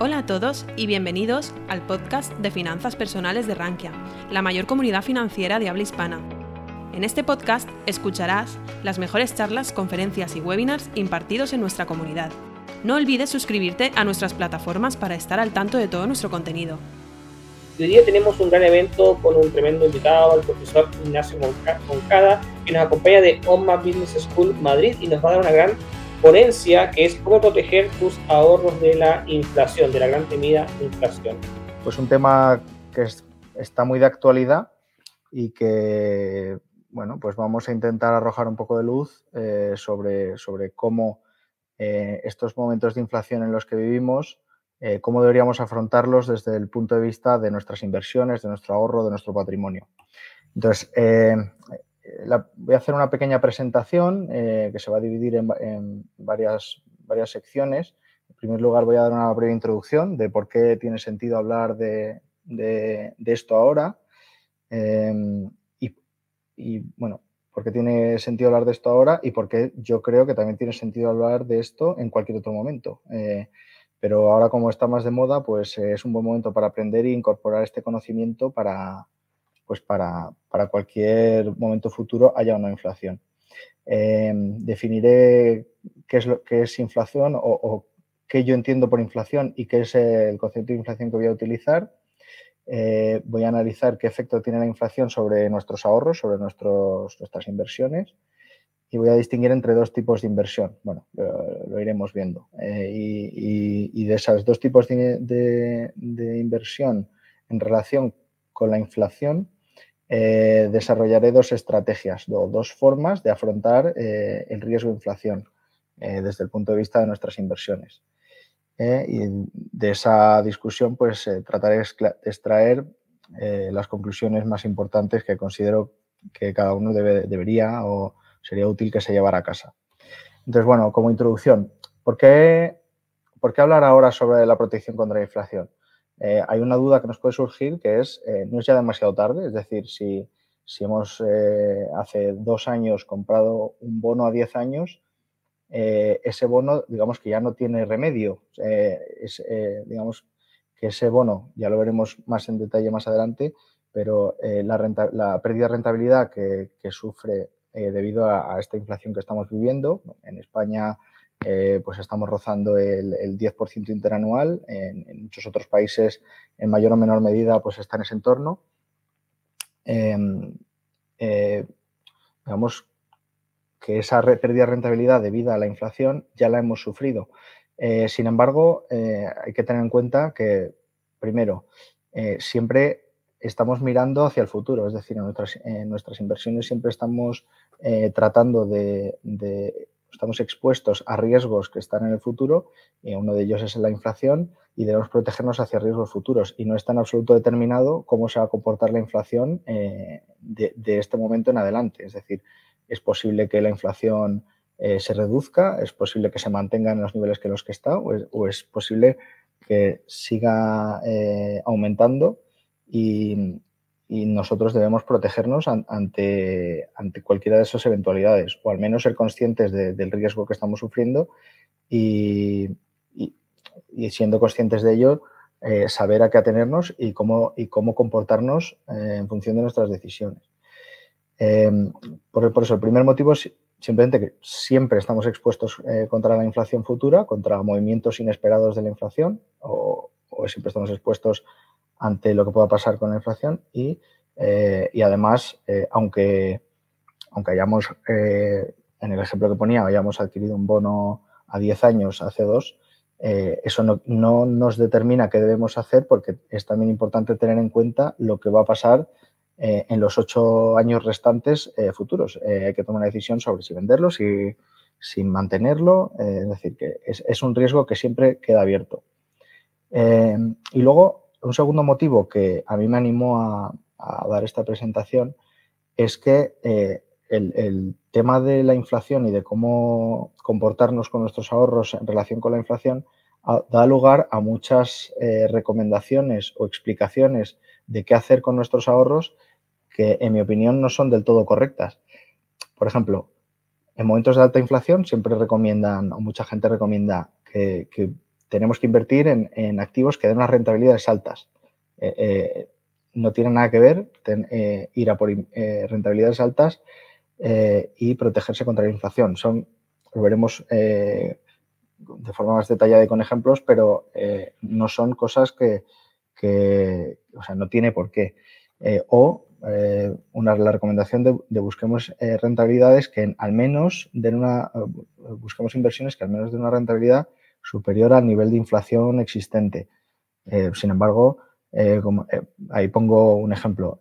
Hola a todos y bienvenidos al podcast de finanzas personales de Rankia, la mayor comunidad financiera de habla hispana. En este podcast escucharás las mejores charlas, conferencias y webinars impartidos en nuestra comunidad. No olvides suscribirte a nuestras plataformas para estar al tanto de todo nuestro contenido. Hoy día tenemos un gran evento con un tremendo invitado, el profesor Ignacio Moncada, que nos acompaña de OMA Business School Madrid y nos va a dar una gran ponencia que es cómo proteger tus ahorros de la inflación, de la gran temida inflación. Pues un tema que está muy de actualidad y que, bueno, pues vamos a intentar arrojar un poco de luz eh, sobre, sobre cómo eh, estos momentos de inflación en los que vivimos, eh, cómo deberíamos afrontarlos desde el punto de vista de nuestras inversiones, de nuestro ahorro, de nuestro patrimonio. Entonces, voy a hacer una pequeña presentación eh, que se va a dividir en, varias, varias secciones. En primer lugar, voy a dar una breve introducción de por qué tiene sentido hablar de, esto ahora. Em, y, bueno, por qué tiene sentido hablar de esto ahora y por qué yo creo que también tiene sentido hablar de esto en cualquier otro momento. Eh, pero ahora como está más de moda, pues es un buen momento para aprender e incorporar este conocimiento para, pues para, cualquier momento futuro haya una inflación. Eh, definiré qué es, lo, qué es inflación o, qué yo entiendo por inflación y qué es el concepto de inflación que voy a utilizar. Eh, voy a analizar qué efecto tiene la inflación sobre nuestros ahorros, sobre nuestras inversiones y voy a distinguir entre dos tipos de inversión. Bueno, lo, iremos viendo. Eh, y, de esos dos tipos de, de, inversión en relación con la inflación, eh, desarrollaré dos estrategias, dos formas de afrontar eh, el riesgo de inflación eh, desde el punto de vista de nuestras inversiones. y de esa discusión, pues trataré de extraer las conclusiones más importantes que considero que cada uno debería o sería útil que se llevara a casa. Entonces, bueno, como introducción, ¿por qué, ¿por qué hablar ahora sobre la protección contra la inflación? Eh, hay una duda que nos puede surgir que es, eh, ¿no es ya demasiado tarde? Es decir, si, hemos eh, hace dos años comprado un bono a 10 años, ese bono, digamos que ya no tiene remedio. digamos que ese bono, ya lo veremos más en detalle más adelante, pero la, pérdida de rentabilidad que, sufre debido a, esta inflación que estamos viviendo, en España eh, pues estamos rozando el, 10% interanual. En, muchos otros países, en mayor o menor medida, pues está en ese entorno. Em, eh, digamos que esa pérdida de rentabilidad debido a la inflación ya la hemos sufrido. Eh, sin embargo, hay que tener en cuenta que, primero, siempre estamos mirando hacia el futuro, es decir, en nuestras, nuestras inversiones siempre estamos tratando de estamos expuestos a riesgos que están en el futuro, y uno de ellos es la inflación, y debemos protegernos hacia riesgos futuros. Y no está en absoluto determinado cómo se va a comportar la inflación eh, de, este momento en adelante. Es decir, es posible que la inflación eh, se reduzca, es posible que se mantenga en los niveles que los que está, o es, posible que siga eh, aumentando y, y nosotros debemos protegernos ante, ante cualquiera de esas eventualidades, o al menos ser conscientes del riesgo que estamos sufriendo y, siendo conscientes de ello, eh, saber a qué atenernos y cómo, y cómo comportarnos eh, en función de nuestras decisiones. Em, por, eso, el primer motivo es simplemente que siempre estamos expuestos eh, contra la inflación futura, contra movimientos inesperados de la inflación, o, o siempre estamos expuestos ante lo que pueda pasar con la inflación y, eh, además, eh, aunque, aunque hayamos, eh, en el ejemplo que ponía, hayamos adquirido un bono a 10 años hace dos, eso no, no, nos determina qué debemos hacer porque es también importante tener en cuenta lo que va a pasar en los ocho años restantes futuros. hay que tomar una decisión sobre si venderlo, si, si mantenerlo, es decir, que es, es, un riesgo que siempre queda abierto. y luego, un segundo motivo que a mí me animó a, dar esta presentación es que eh, el, tema de la inflación y de cómo comportarnos con nuestros ahorros en relación con la inflación da lugar a muchas eh, recomendaciones o explicaciones de qué hacer con nuestros ahorros que, en mi opinión, no son del todo correctas. Por ejemplo, en momentos de alta inflación siempre recomiendan, o mucha gente recomienda que tenemos que invertir en, activos que den unas rentabilidades altas. no tiene nada que ver ir a por rentabilidades altas y protegerse contra la inflación. Son, lo veremos de forma más detallada y con ejemplos, pero no son cosas que, o sea, no tiene por qué. o eh, una, la recomendación de, busquemos eh, rentabilidades que al menos den una, eh, busquemos inversiones que al menos den una rentabilidad superior al nivel de inflación existente. sin embargo, ahí pongo un ejemplo.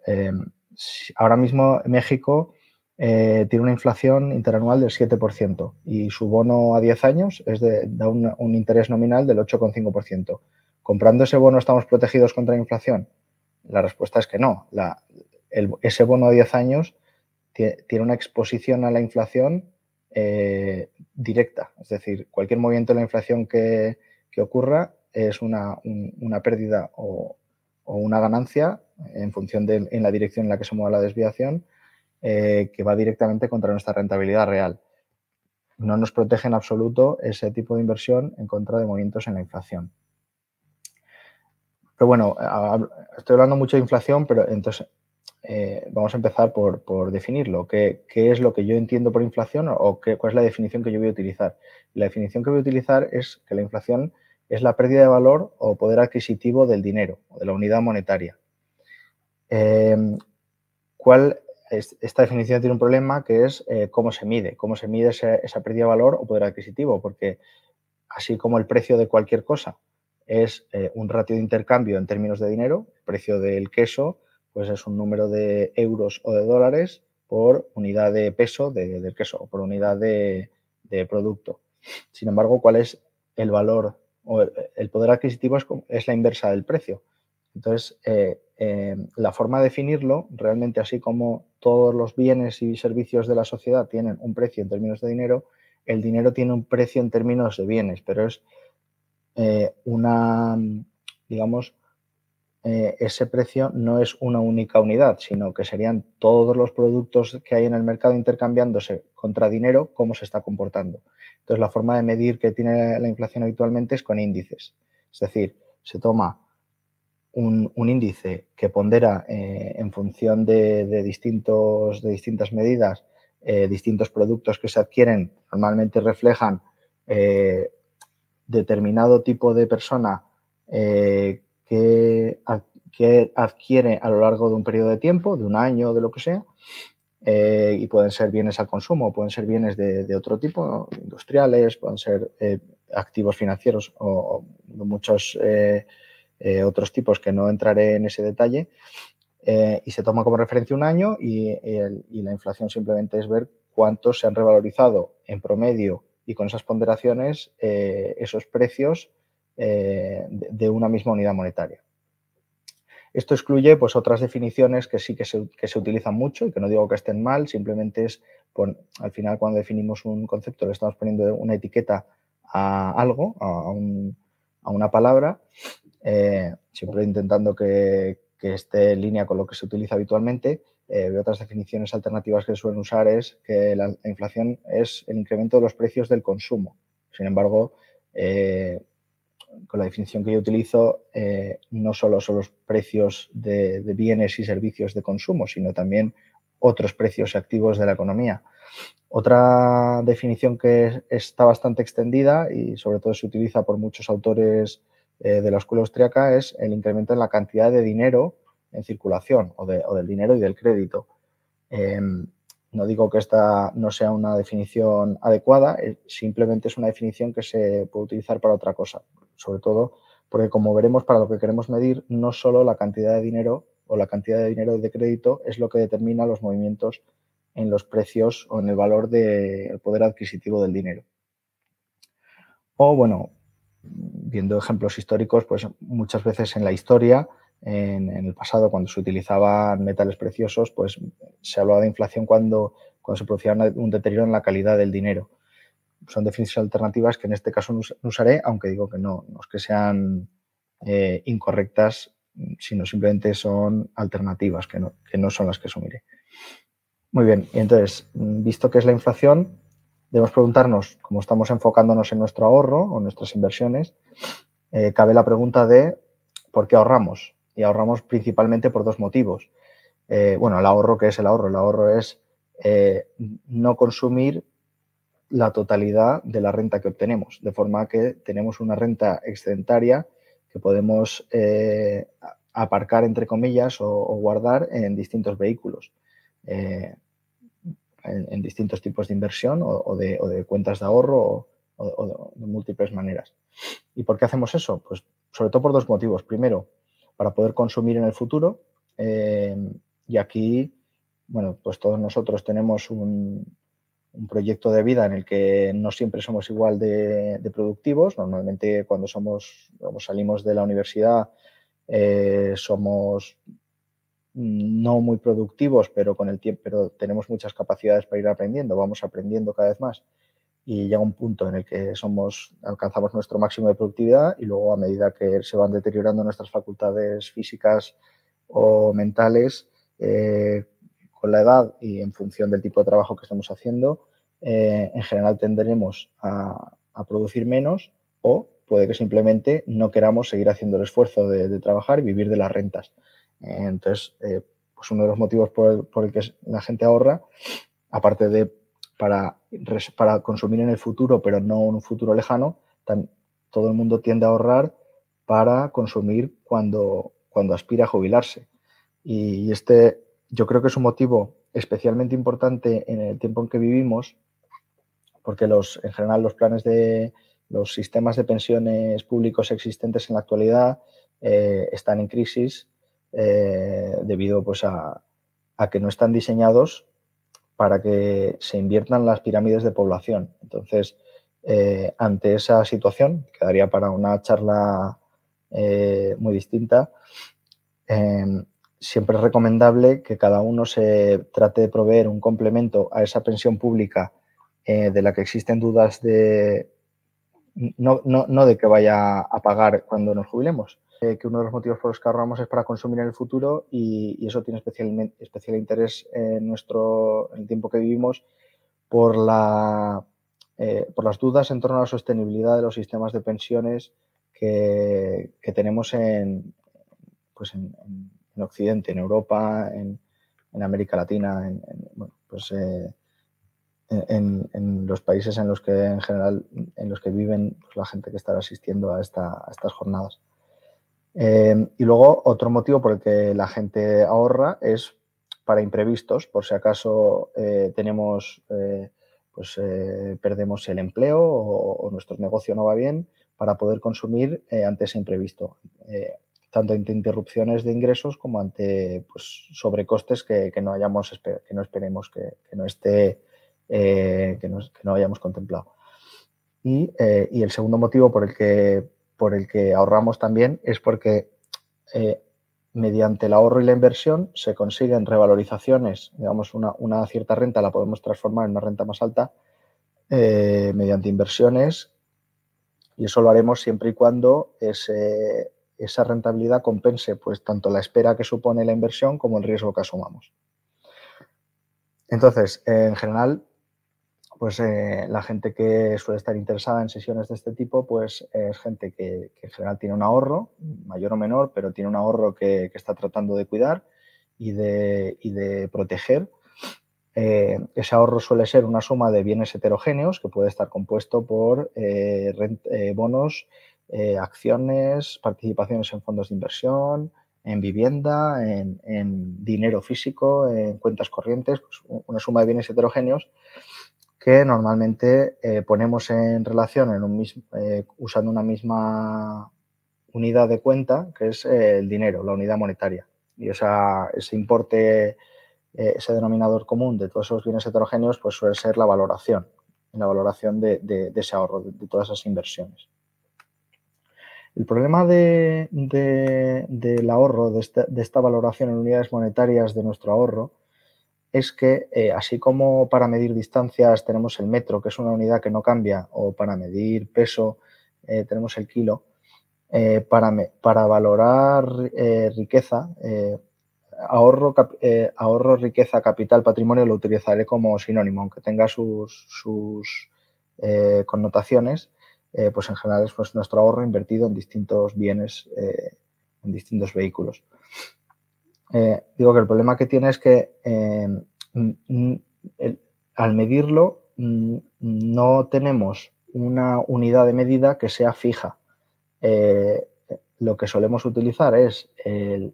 ahora mismo México tiene una inflación interanual del 7% y su bono a 10 años es de, da un, interés nominal del 8,5%. ¿Comprando ese bono estamos protegidos contra la inflación? La respuesta es que no. La, ese bono a 10 años tiene una exposición a la inflación eh, directa. Es decir, cualquier movimiento de la inflación que, ocurra es una, pérdida o, una ganancia en función de en la dirección en la que se mueva la desviación eh, que va directamente contra nuestra rentabilidad real. No nos protege en absoluto ese tipo de inversión en contra de movimientos en la inflación. Pero bueno, estoy hablando mucho de inflación, pero entonces eh, vamos a empezar por, definirlo. ¿Qué, es lo que yo entiendo por inflación o qué, cuál es la definición que yo voy a utilizar? La definición que voy a utilizar es que la inflación es la pérdida de valor o poder adquisitivo del dinero o de la unidad monetaria. Em, ¿cuál esta definición tiene un problema que es eh, cómo se mide, cómo se mide esa pérdida de valor o poder adquisitivo, porque así como el precio de cualquier cosa es eh, un ratio de intercambio en términos de dinero, el precio del queso pues es un número de euros o de dólares por unidad de peso del queso o por unidad de, producto. Sin embargo, ¿cuál es el valor o el poder adquisitivo es, la inversa del precio? Entonces, eh, eh, la forma de definirlo, realmente así como todos los bienes y servicios de la sociedad tienen un precio en términos de dinero, el dinero tiene un precio en términos de bienes, pero es eh, una, digamos, eh, ese precio no es una única unidad, sino que serían todos los productos que hay en el mercado intercambiándose contra dinero, cómo se está comportando. Entonces, la forma de medir que tiene la inflación habitualmente es con índices. Es decir, se toma un, índice que pondera eh, en función de, distintos, de distintas medidas eh, distintos productos que se adquieren, normalmente reflejan determinado tipo de persona que, adquiere a lo largo de un periodo de tiempo, de un año, de lo que sea, eh, y pueden ser bienes al consumo, pueden ser bienes de, otro tipo, industriales, pueden ser eh, activos financieros o, muchos eh, otros tipos que no entraré en ese detalle. y se toma como referencia un año y, la inflación simplemente es ver cuántos se han revalorizado en promedio y con esas ponderaciones esos precios eh, de una misma unidad monetaria. Esto excluye pues, otras definiciones que sí que se, utilizan mucho y que no digo que estén mal, simplemente es, al final cuando definimos un concepto le estamos poniendo una etiqueta a algo, a, una palabra, eh, siempre intentando que, esté en línea con lo que se utiliza habitualmente. Eh, otras definiciones alternativas que suelen usar es que la, inflación es el incremento de los precios del consumo. Sin embargo, con la definición que yo utilizo, eh, no solo son los precios de, bienes y servicios de consumo, sino también otros precios activos de la economía. Otra definición que está bastante extendida y sobre todo se utiliza por muchos autores eh, de la escuela austriaca es el incremento en la cantidad de dinero en circulación o, del dinero y del crédito. Em, no digo que esta no sea una definición adecuada, eh, simplemente es una definición que se puede utilizar para otra cosa sobre todo porque como veremos para lo que queremos medir, no solo la cantidad de dinero o la cantidad de dinero de crédito es lo que determina los movimientos en los precios o en el valor del poder adquisitivo del dinero. O bueno, viendo ejemplos históricos, pues muchas veces en la historia, en, el pasado, cuando se utilizaban metales preciosos, pues se hablaba de inflación cuando, cuando se producía un deterioro en la calidad del dinero son definiciones alternativas que en este caso no usaré, aunque digo que no, no es que sean eh, incorrectas, sino simplemente son alternativas, que no, que no son las que asumiré. Muy bien, y entonces, visto que es la inflación, debemos preguntarnos, como estamos enfocándonos en nuestro ahorro o nuestras inversiones, eh, cabe la pregunta de por qué ahorramos. Y ahorramos principalmente por dos motivos. Eh, bueno, el ahorro, ¿qué es el ahorro? El ahorro es eh, no consumir la totalidad de la renta que obtenemos, de forma que tenemos una renta excedentaria que podemos aparcar, entre comillas, o, guardar en distintos vehículos, en, distintos tipos de inversión o, de, cuentas de ahorro o, de múltiples maneras. ¿Y por qué hacemos eso? Pues sobre todo por dos motivos. Primero, para poder consumir en el futuro. Eh, y aquí, bueno, pues todos nosotros tenemos un, proyecto de vida en el que no siempre somos igual de, productivos. Normalmente cuando somos, salimos de la universidad eh, somos no muy productivos, pero con el tiempo, pero tenemos muchas capacidades para ir aprendiendo, vamos aprendiendo cada vez más y llega un punto en el que somos, alcanzamos nuestro máximo de productividad y luego a medida que se van deteriorando nuestras facultades físicas o mentales eh, con la edad y en función del tipo de trabajo que estamos haciendo, eh, en general tenderemos a, producir menos o puede que simplemente no queramos seguir haciendo el esfuerzo de, trabajar y vivir de las rentas. entonces, eh, pues uno de los motivos por por el que la gente ahorra, aparte de para, para consumir en el futuro, pero no en un futuro lejano, todo el mundo tiende a ahorrar para consumir cuando, cuando aspira a jubilarse. Y este yo creo que es un motivo especialmente importante en el tiempo en que vivimos, porque los, en general los planes de los sistemas de pensiones públicos existentes en la actualidad eh, están en crisis eh, debido pues, a, a, que no están diseñados para que se inviertan las pirámides de población. Entonces, eh, ante esa situación, quedaría para una charla eh, muy distinta, em, siempre es recomendable que cada uno se trate de proveer un complemento a esa pensión pública eh, de la que existen dudas de, no, no, de que vaya a pagar cuando nos jubilemos, eh, que uno de los motivos por los que ahorramos es para consumir en el futuro y, eso tiene especial, especial interés en nuestro en el tiempo que vivimos por, la, eh, por las dudas en torno a la sostenibilidad de los sistemas de pensiones que, tenemos en, pues en, Occidente, en Europa, en, América Latina, en, pues, eh, en, los países en los que en general en los que viven pues, la gente que está asistiendo a estas jornadas. Em, y luego otro motivo por el que la gente ahorra es para imprevistos, por si acaso eh, tenemos, eh, pues eh, perdemos el empleo o, nuestro negocio no va bien, para poder consumir ante ese imprevisto, tanto ante interrupciones de ingresos como ante pues, sobrecostes que, no hayamos que no esperemos que, no esté que no, hayamos contemplado. Y el segundo motivo por el que por el que ahorramos también es porque eh, mediante el ahorro y la inversión se consiguen revalorizaciones, digamos, una, cierta renta la podemos transformar en una renta más alta eh, mediante inversiones y eso lo haremos siempre y cuando esa rentabilidad compense pues tanto la espera que supone la inversión como el riesgo que asumamos. Entonces, en general, pues eh, la gente que suele estar interesada en sesiones de este tipo, pues es gente que, en general tiene un ahorro, mayor o menor, pero tiene un ahorro que, está tratando de cuidar y de, de proteger. Eh, ese ahorro suele ser una suma de bienes heterogéneos que puede estar compuesto por eh, bonos, acciones, participaciones en fondos de inversión, en vivienda, en, en dinero físico, en cuentas corrientes, pues una suma de bienes heterogéneos que normalmente eh, ponemos en relación eh, usando una misma unidad de cuenta, que es eh, el dinero, la unidad monetaria. Y ese importe, ese denominador común de todos esos bienes heterogéneos, pues suele ser la valoración, la valoración de, ese ahorro, de, todas esas inversiones. El problema del ahorro, de esta valoración en unidades monetarias de nuestro ahorro, es que eh, así como para medir distancias tenemos el metro, que es una unidad que no cambia, o para medir peso eh, tenemos el kilo, eh, para, para, valorar riqueza ahorro, ahorro, riqueza, capital, patrimonio lo utilizaré como sinónimo, aunque tenga sus, sus connotaciones, pues en general es pues, nuestro ahorro invertido en distintos bienes, en distintos vehículos. Digo que el problema que tiene es que al medirlo no tenemos una unidad de medida que sea fija. Eh, lo que solemos utilizar es el,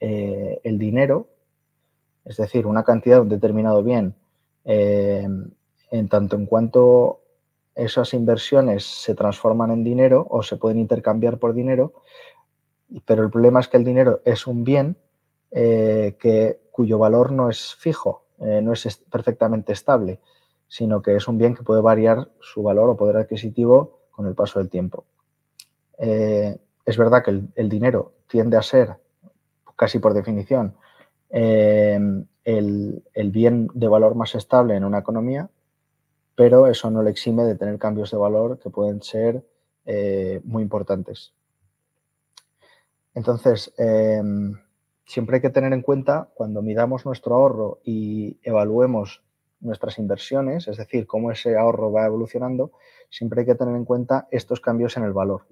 eh, dinero, es decir, una cantidad de un determinado bien, eh, en tanto en cuanto esas inversiones se transforman en dinero o se pueden intercambiar por dinero, pero el problema es que el dinero es un bien que, cuyo valor no es fijo, no es perfectamente estable sino que es un bien que puede variar su valor o poder adquisitivo con el paso del tiempo. Eh, es verdad que el, dinero tiende a ser, casi por definición, eh, el, bien de valor más estable en una economía, pero eso no le exime de tener cambios de valor que pueden ser eh, muy importantes. Entonces, siempre hay que tener en cuenta, cuando midamos nuestro ahorro y evaluemos nuestras inversiones, es decir, cómo ese ahorro va evolucionando, siempre hay que tener en cuenta estos cambios en el valor,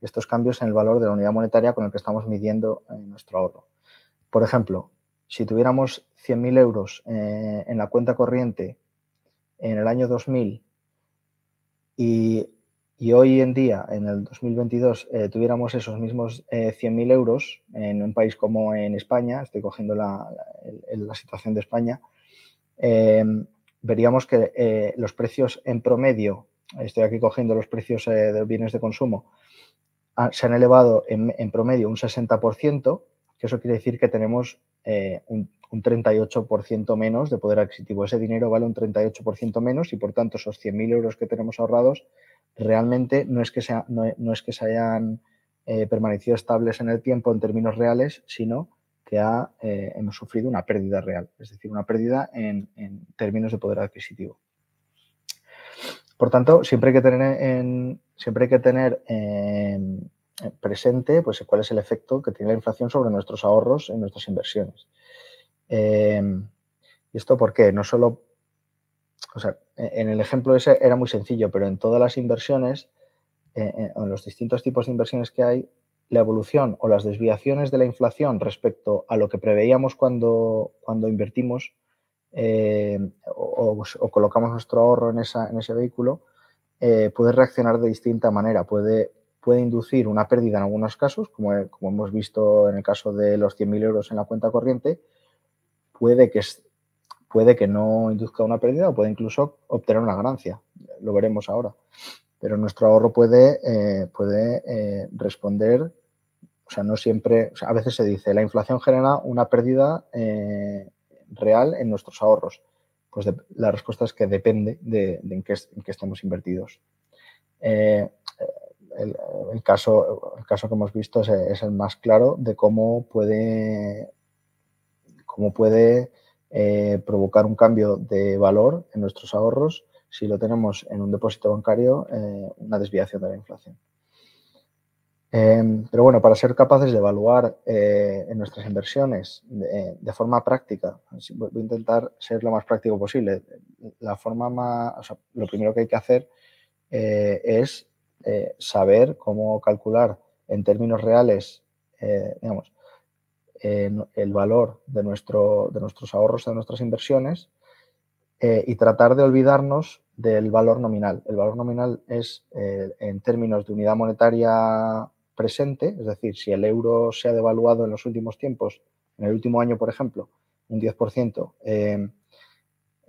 estos cambios en el valor de la unidad monetaria con el que estamos midiendo eh, nuestro ahorro. Por ejemplo, si tuviéramos 100.000 euros eh, en la cuenta corriente en el año 2000 y, hoy en día, en el 2022, eh, tuviéramos esos mismos 100.000 euros en un país como en España, estoy cogiendo la situación de España, eh, veríamos que eh, los precios en promedio, estoy aquí cogiendo los precios eh, de bienes de consumo, ah, se han elevado en, promedio un 60%, que eso quiere decir que tenemos un, 38% menos de poder adquisitivo. Ese dinero vale un 38% menos y por tanto esos 100.000 euros que tenemos ahorrados realmente no es que, no es que se hayan permanecido estables en el tiempo en términos reales, sino que eh, hemos sufrido una pérdida real, es decir, una pérdida en, términos de poder adquisitivo. Por tanto, siempre hay que tener, en, siempre hay que tener presente pues, cuál es el efecto que tiene la inflación sobre nuestros ahorros en nuestras inversiones. Em, ¿Y esto por qué? No solo, o sea, en el ejemplo ese era muy sencillo, pero en todas las inversiones, eh, en los distintos tipos de inversiones que hay, la evolución o las desviaciones de la inflación respecto a lo que preveíamos cuando, cuando invertimos eh, o, colocamos nuestro ahorro en, esa, en ese vehículo, eh, puede reaccionar de distinta manera. Puede, puede inducir una pérdida en algunos casos, como, como hemos visto en el caso de los 100.000 euros en la cuenta corriente, puede que, puede que no induzca una pérdida o puede incluso obtener una ganancia. Lo veremos ahora. Pero nuestro ahorro puede, eh, puede responder o sea, no siempre, a veces se dice, la inflación genera una pérdida eh, real en nuestros ahorros. Pues la respuesta es que depende de, en, qué, estemos invertidos. Eh, el, caso, el caso que hemos visto es, el más claro de cómo puede, cómo puede eh, provocar un cambio de valor en nuestros ahorros si lo tenemos en un depósito bancario, una desviación de la inflación. Em, pero bueno, para ser capaces de evaluar eh, nuestras inversiones de, forma práctica, voy a intentar ser lo más práctico posible. La forma más, lo primero que hay que hacer eh, es eh, saber cómo calcular en términos reales, digamos, el valor de, nuestro, de nuestros ahorros, de nuestras inversiones y tratar de olvidarnos del valor nominal. El valor nominal es, en términos de unidad monetaria presente, es decir, si el euro se ha devaluado en los últimos tiempos, en el último año, por ejemplo, un 10%, eh,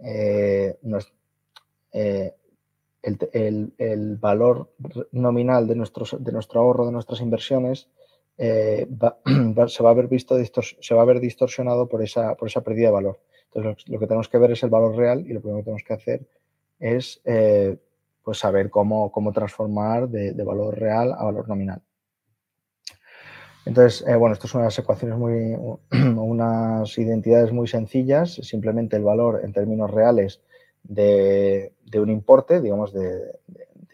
eh, eh, el, valor nominal de, nuestros, de nuestro ahorro, de nuestras inversiones, se, va a haber visto se va a ver distorsionado por esa, por esa pérdida de valor. Entonces, lo, que tenemos que ver es el valor real y lo primero que tenemos que hacer es pues saber cómo, cómo transformar de valor real a valor nominal. Entonces, eh, bueno, esto son unas ecuaciones muy, unas identidades muy sencillas, simplemente el valor en términos reales de, un importe, digamos, de,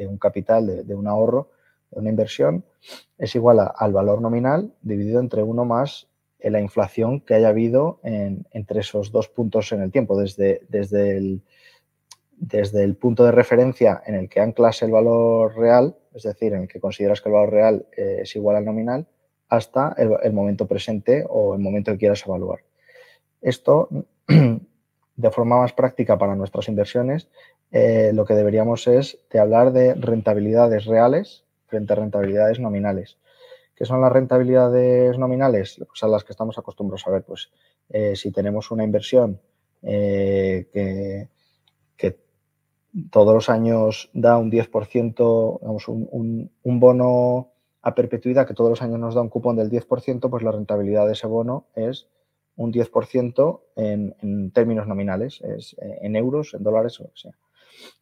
un capital, de, un ahorro, de una inversión, es igual al valor nominal dividido entre 1 más la inflación que haya habido entre esos dos puntos en el tiempo, desde, desde, el, desde el punto de referencia en el que anclas el valor real, es decir, en el que consideras que el valor real eh, es igual al nominal, hasta el, momento presente o el momento que quieras evaluar. Esto, de forma más práctica para nuestras inversiones, eh, lo que deberíamos es de hablar de rentabilidades reales frente a rentabilidades nominales. ¿Qué son las rentabilidades nominales? Pues a las que estamos acostumbrados a ver. Pues eh, si tenemos una inversión eh, que, todos los años da un 10%, digamos, un, bono a perpetuidad que todos los años nos da un cupón del 10%, pues la rentabilidad de ese bono es un 10% en, en, términos nominales, es eh, en euros, en dólares o lo que sea.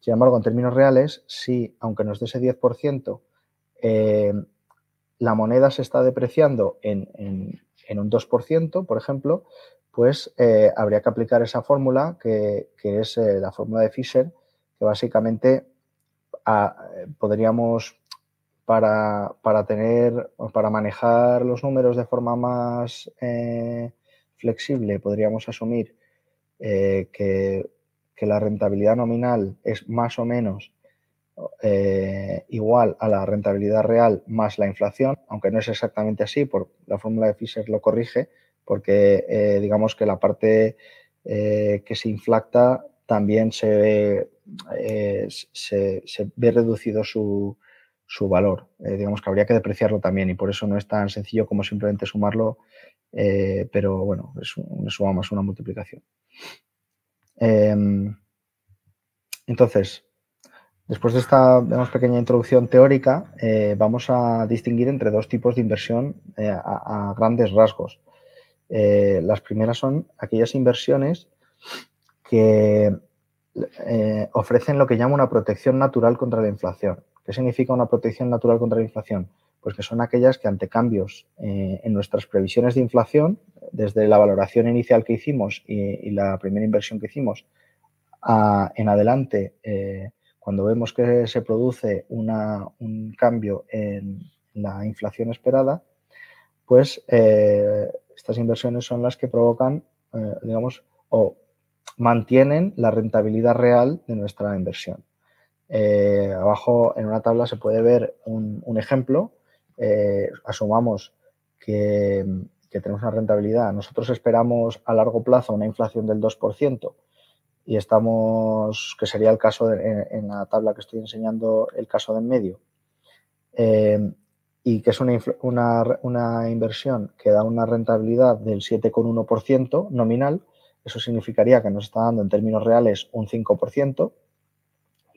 Sin embargo, en términos reales, si aunque nos dé ese 10%, eh, la moneda se está depreciando en, un 2%, por ejemplo, pues eh, habría que aplicar esa fórmula que, es eh, la fórmula de Fisher, que básicamente podríamos, para, tener, para manejar los números de forma más flexible, podríamos asumir que, que la rentabilidad nominal es más o menos eh, igual a la rentabilidad real más la inflación, aunque no es exactamente así, por la fórmula de Fisher lo corrige, porque eh, digamos que la parte eh, que se inflacta también se ve, se, ve reducido su, su valor. digamos que habría que depreciarlo también y por eso no es tan sencillo como simplemente sumarlo, pero bueno, es una suma más una multiplicación. Em, entonces, Después de esta pequeña introducción teórica, eh, vamos a distinguir entre dos tipos de inversión eh, a, grandes rasgos. Eh, las primeras son aquellas inversiones que ofrecen lo que llamo una protección natural contra la inflación. ¿Qué significa una protección natural contra la inflación? Pues que son aquellas que ante cambios en nuestras previsiones de inflación, desde la valoración inicial que hicimos y, la primera inversión que hicimos en adelante, cuando vemos que se produce un cambio en la inflación esperada, pues eh, estas inversiones son las que provocan, eh, digamos, o mantienen la rentabilidad real de nuestra inversión. Eh, abajo en una tabla se puede ver un, ejemplo. asumamos que, que, tenemos una rentabilidad. Nosotros esperamos a largo plazo una inflación del 2% y estamos, que sería el caso en, la tabla que estoy enseñando, el caso de en medio, eh, y que es una, una, una, inversión que da una rentabilidad del 7,1% nominal, eso significaría que nos está dando en términos reales un 5%,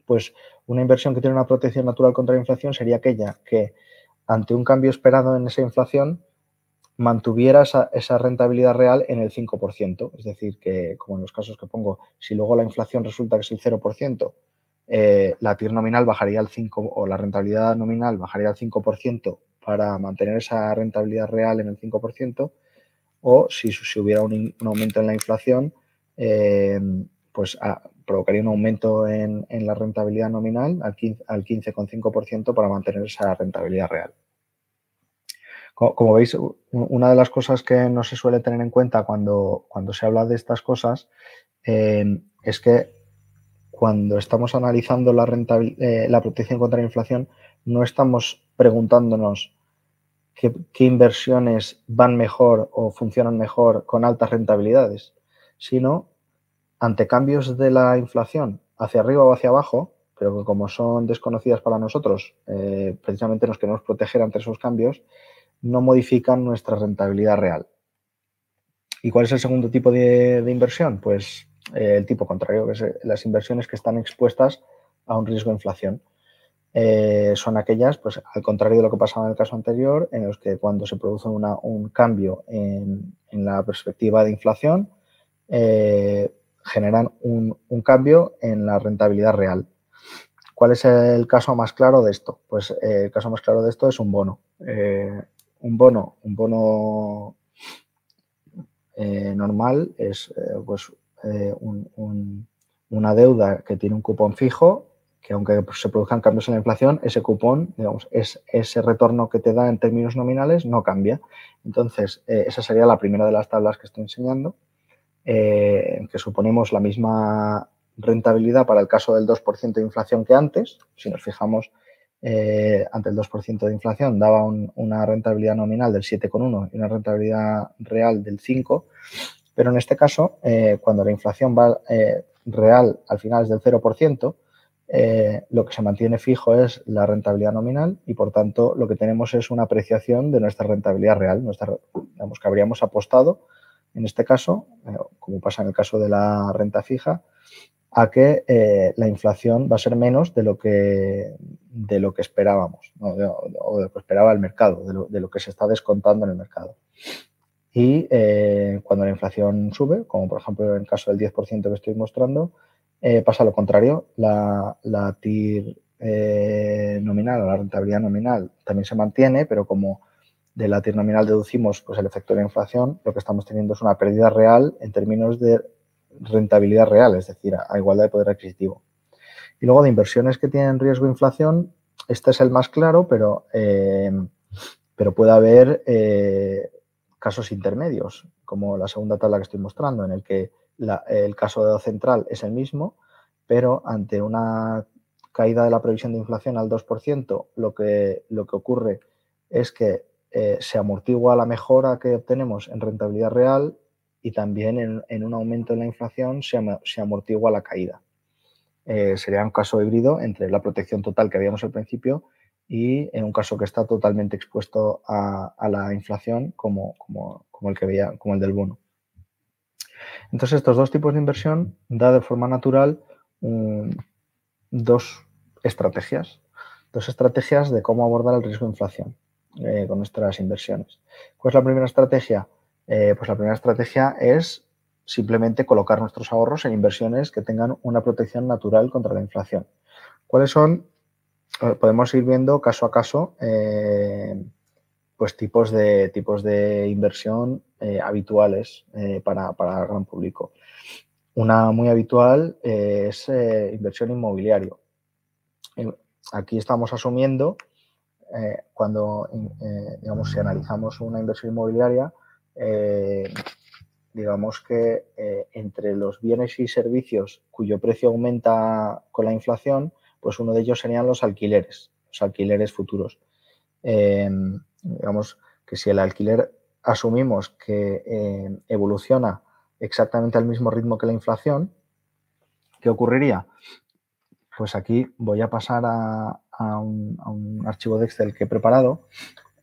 pues una inversión que tiene una protección natural contra la inflación sería aquella que ante un cambio esperado en esa inflación mantuviera esa, rentabilidad real en el 5%. Es decir, que como en los casos que pongo, si luego la inflación resulta que es el 0%, eh, la TIR nominal bajaría al 5% o la rentabilidad nominal bajaría al 5% para mantener esa rentabilidad real en el 5%, o si, hubiera un, aumento en la inflación, eh, pues ah, provocaría un aumento en, la rentabilidad nominal al 15,5% para mantener esa rentabilidad real. Como veis, una de las cosas que no se suele tener en cuenta cuando, cuando se habla de estas cosas eh, es que cuando estamos analizando la, eh, la protección contra la inflación, no estamos preguntándonos qué, inversiones van mejor o funcionan mejor con altas rentabilidades, sino ante cambios de la inflación hacia arriba o hacia abajo, pero que como son desconocidas para nosotros, eh, precisamente nos queremos proteger ante esos cambios, no modifican nuestra rentabilidad real. ¿Y cuál es el segundo tipo de, inversión? Pues eh, el tipo contrario, que es eh, las inversiones que están expuestas a un riesgo de inflación. Eh, son aquellas, pues al contrario de lo que pasaba en el caso anterior, en los que cuando se produce un cambio en, la perspectiva de inflación, generan un, cambio en la rentabilidad real. ¿Cuál es el caso más claro de esto? Pues el caso más claro de esto es un bono un bono, un bono eh, normal es eh, pues, eh, una deuda que tiene un cupón fijo que aunque se produzcan cambios en la inflación, ese cupón, digamos, es, ese retorno que te da en términos nominales no cambia. Entonces, esa sería la primera de las tablas que estoy enseñando, que suponemos la misma rentabilidad para el caso del 2% de inflación que antes. Si nos fijamos, eh, ante el 2% de inflación daba una rentabilidad nominal del 7,1 y una rentabilidad real del 5, pero en este caso, cuando la inflación va real al final es del 0%, eh, lo que se mantiene fijo es la rentabilidad nominal y, por tanto, lo que tenemos es una apreciación de nuestra rentabilidad real, nuestra, digamos que habríamos apostado, en este caso, eh, como pasa en el caso de la renta fija, a que eh, la inflación va a ser menos de lo que, de lo que esperábamos, o de lo que esperaba el mercado, de lo, de lo, que se está descontando en el mercado. Y cuando la inflación sube, como por ejemplo en el caso del 10% que estoy mostrando, eh, pasa lo contrario, la, TIR eh, nominal o la rentabilidad nominal también se mantiene, pero como de la TIR nominal deducimos pues, el efecto de la inflación, lo que estamos teniendo es una pérdida real en términos de rentabilidad real, es decir, a, igualdad de poder adquisitivo. Y luego de inversiones que tienen riesgo de inflación, este es el más claro, pero, eh, pero puede haber casos intermedios, como la segunda tabla que estoy mostrando, en el que el caso de central es el mismo, pero ante una caída de la previsión de inflación al 2%, lo que, lo que ocurre es que eh, se amortigua la mejora que obtenemos en rentabilidad real y también en, un aumento en la inflación se, amortigua la caída. Eh, sería un caso híbrido entre la protección total que habíamos al principio y en un caso que está totalmente expuesto a, la inflación como, el que veía, como el del bono. Entonces, estos dos tipos de inversión da de forma natural dos estrategias, dos estrategias de cómo abordar el riesgo de inflación eh, con nuestras inversiones. ¿Cuál es la primera estrategia? Eh, pues la primera estrategia es simplemente colocar nuestros ahorros en inversiones que tengan una protección natural contra la inflación. ¿Cuáles son? Eh, podemos ir viendo caso a caso pues tipos de, tipos de inversión eh, habituales eh, para, para, el gran público. Una muy habitual eh, es inversión inmobiliario. Aquí estamos asumiendo, cuando digamos, si analizamos una inversión inmobiliaria, digamos que entre los bienes y servicios cuyo precio aumenta con la inflación, pues uno de ellos serían los alquileres, los alquileres futuros digamos que si el alquiler asumimos que eh, evoluciona exactamente al mismo ritmo que la inflación, ¿qué ocurriría? Pues aquí voy a pasar a, un, archivo de Excel que he preparado.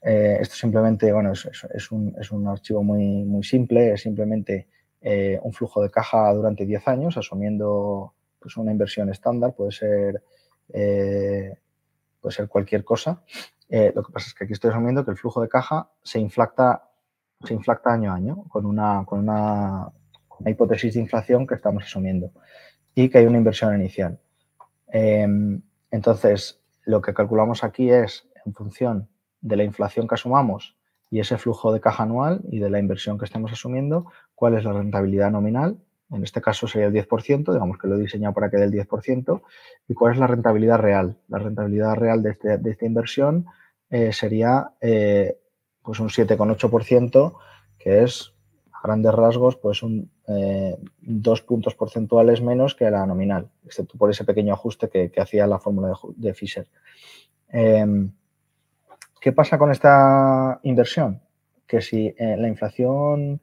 Eh, esto simplemente, bueno, es, un, archivo muy, muy simple, es simplemente eh, un flujo de caja durante 10 años, asumiendo pues, una inversión estándar, puede ser, puede ser cualquier cosa. Eh, lo que pasa es que aquí estoy asumiendo que el flujo de caja se inflacta, se inflacta año a año con una, con una, hipótesis de inflación que estamos asumiendo y que hay una inversión inicial. Em, entonces, lo que calculamos aquí es en función de la inflación que asumamos y ese flujo de caja anual y de la inversión que estemos asumiendo, cuál es la rentabilidad nominal en este caso sería el 10%, digamos que lo he diseñado para que dé el 10%, y cuál es la rentabilidad real. La rentabilidad real de, este, esta inversión eh, sería eh, pues un 7,8%, que es a grandes rasgos pues un, eh, dos puntos porcentuales menos que la nominal, excepto por ese pequeño ajuste que, hacía la fórmula de, de Fisher. ¿Qué pasa con esta inversión? Que si la inflación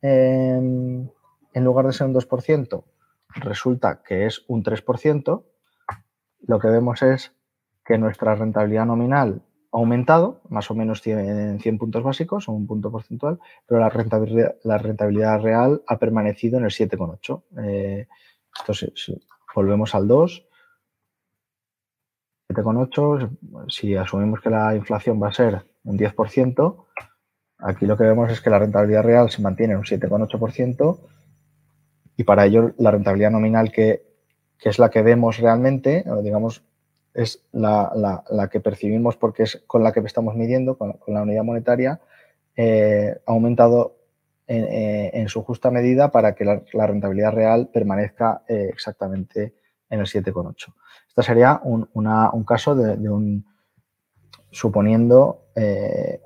em, en lugar de ser un 2%, resulta que es un 3%, lo que vemos es que nuestra rentabilidad nominal ha aumentado, más o menos en 100 puntos básicos o un punto porcentual, pero la rentabilidad, la rentabilidad real ha permanecido en el 7,8. Eh, esto si, volvemos al 2, 7,8, si asumimos que la inflación va a ser un 10%, aquí lo que vemos es que la rentabilidad real se mantiene en un 7,8%, y para ello la rentabilidad nominal que, es la que vemos realmente, digamos, es la, que percibimos porque es con la que estamos midiendo, con, la unidad monetaria, eh, ha aumentado eh, en, su justa medida para que la, rentabilidad real permanezca eh, exactamente en el 7,8. Este sería un, caso de, un, suponiendo eh,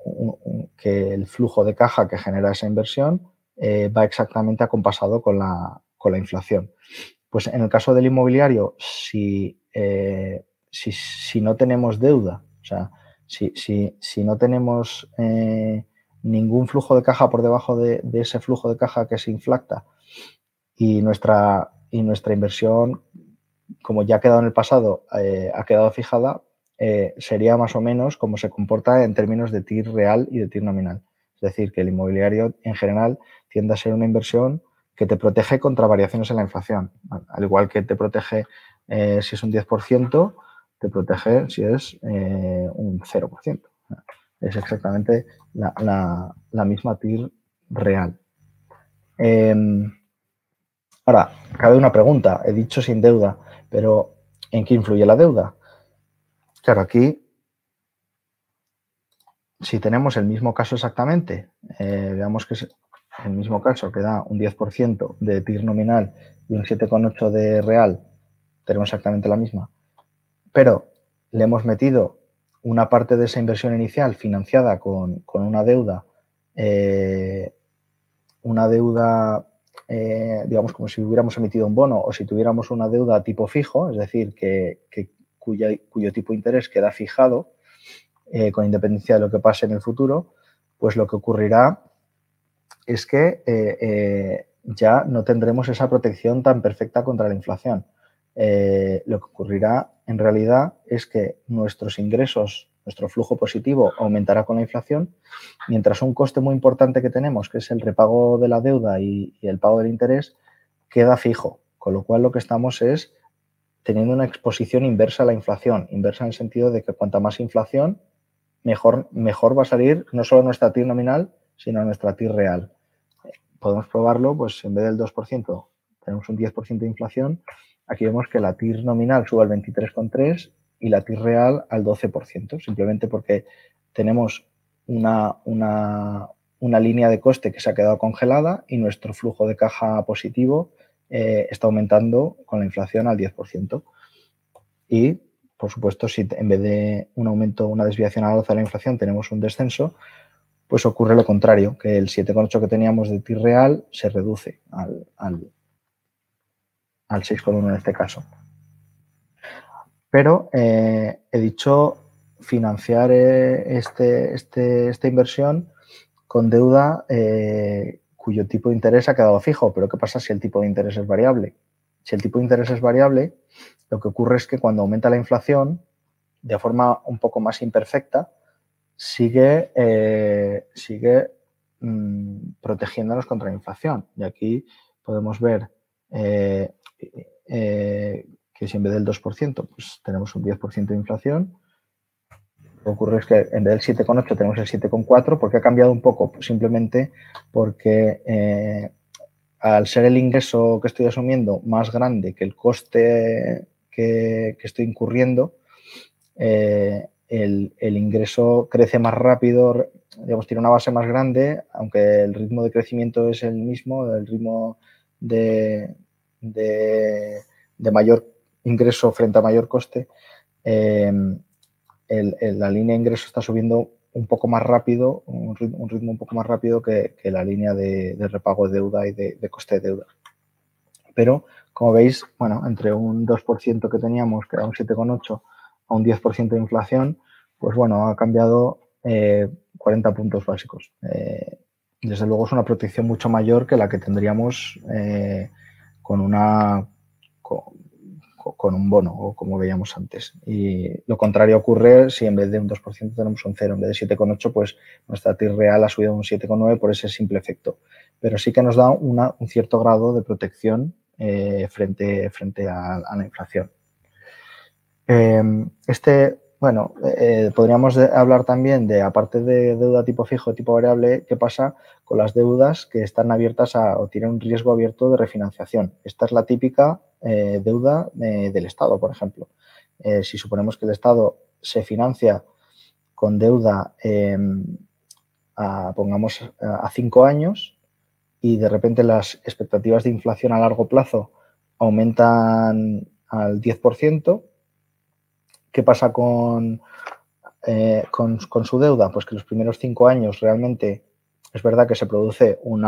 que el flujo de caja que genera esa inversión eh, va exactamente acompasado con la, con la inflación. Pues en el caso del inmobiliario, si, eh, si, no tenemos deuda, o sea, si, si no tenemos ningún flujo de caja por debajo de, ese flujo de caja que se inflacta y nuestra, y nuestra inversión, como ya ha quedado en el pasado, eh, ha quedado fijada, eh, sería más o menos como se comporta en términos de TIR real y de TIR nominal. Es decir, que el inmobiliario en general tiende a ser una inversión que te protege contra variaciones en la inflación. Al igual que te protege eh, si es un 10%, te protege si es un 0% es exactamente la, misma TIR real. Em, ahora, cabe una pregunta. He dicho sin deuda, pero ¿en qué influye la deuda? Claro, aquí, si tenemos el mismo caso exactamente, eh, veamos que es el mismo caso que da un 10% de TIR nominal y un 7,8% de real, tenemos exactamente la misma, pero le hemos metido una parte de esa inversión inicial financiada con, una deuda, eh, una deuda, eh, digamos, como si hubiéramos emitido un bono o si tuviéramos una deuda tipo fijo, es decir, que, cuyo tipo de interés queda fijado eh, con independencia de lo que pase en el futuro, pues lo que ocurrirá es que ya no tendremos esa protección tan perfecta contra la inflación. lo que ocurrirá en realidad es que nuestros ingresos, nuestro flujo positivo aumentará con la inflación, mientras un coste muy importante que tenemos, que es el repago de la deuda y, el pago del interés, queda fijo. Con lo cual lo que estamos es teniendo una exposición inversa a la inflación, inversa en el sentido de que cuanta más inflación, mejor, mejor va a salir no solo nuestra TIR nominal, sino nuestra TIR real. Podemos probarlo, pues en vez del 2%, tenemos un 10% de inflación, Aquí vemos que la TIR nominal sube al 23,3 y la TIR real al 12%, simplemente porque tenemos una, una, línea de coste que se ha quedado congelada y nuestro flujo de caja positivo eh, está aumentando con la inflación al 10%. Y, por supuesto, si en vez de un aumento, una desviación a la alza de la inflación, tenemos un descenso, pues ocurre lo contrario, que el 7,8 que teníamos de TIR real se reduce al, al, al 6,1 en este caso. Pero eh, he dicho financiar eh, este, este, esta inversión con deuda eh, cuyo tipo de interés ha quedado fijo. Pero ¿qué pasa si el tipo de interés es variable? Si el tipo de interés es variable, lo que ocurre es que cuando aumenta la inflación, de forma un poco más imperfecta, sigue, sigue mm, protegiéndonos contra la inflación. Y aquí podemos ver que si en vez del 2%, pues tenemos un 10% de inflación, lo que ocurre es que en vez del 7,8 tenemos el 7,4 porque ha cambiado un poco, simplemente porque eh, al ser el ingreso que estoy asumiendo más grande que el coste que, estoy incurriendo, eh, el, ingreso crece más rápido, digamos, tiene una base más grande, aunque el ritmo de crecimiento es el mismo, el ritmo de, de, mayor ingreso frente a mayor coste, em, la línea de ingreso está subiendo un poco más rápido, un ritmo, un, poco más rápido que, la línea de, repago de deuda y de, coste de deuda. Pero, como veis, bueno, entre un 2% que teníamos, que era un 7,8, a un 10% de inflación, pues bueno, ha cambiado 40 eh, puntos básicos. Eh, desde luego es una protección mucho mayor que la que tendríamos eh, con una con, un bono, o como veíamos antes. Y lo contrario ocurre si en vez de un 2% tenemos un 0, en vez de 7,8, pues nuestra TIR real ha subido un 7,9 por ese simple efecto. Pero sí que nos da un cierto grado de protección eh, frente, frente a, la inflación. Eh, este bueno, eh, podríamos hablar también de, aparte de deuda tipo fijo, tipo variable, qué pasa con las deudas que están abiertas a, o tienen un riesgo abierto de refinanciación. Esta es la típica eh, deuda del Estado, por ejemplo. Eh, si suponemos que el Estado se financia con deuda, em, pongamos, a cinco años y de repente las expectativas de inflación a largo plazo aumentan al 10%. ¿Qué pasa con, eh, con, su deuda? Pues que los primeros cinco años realmente es verdad que se produce un,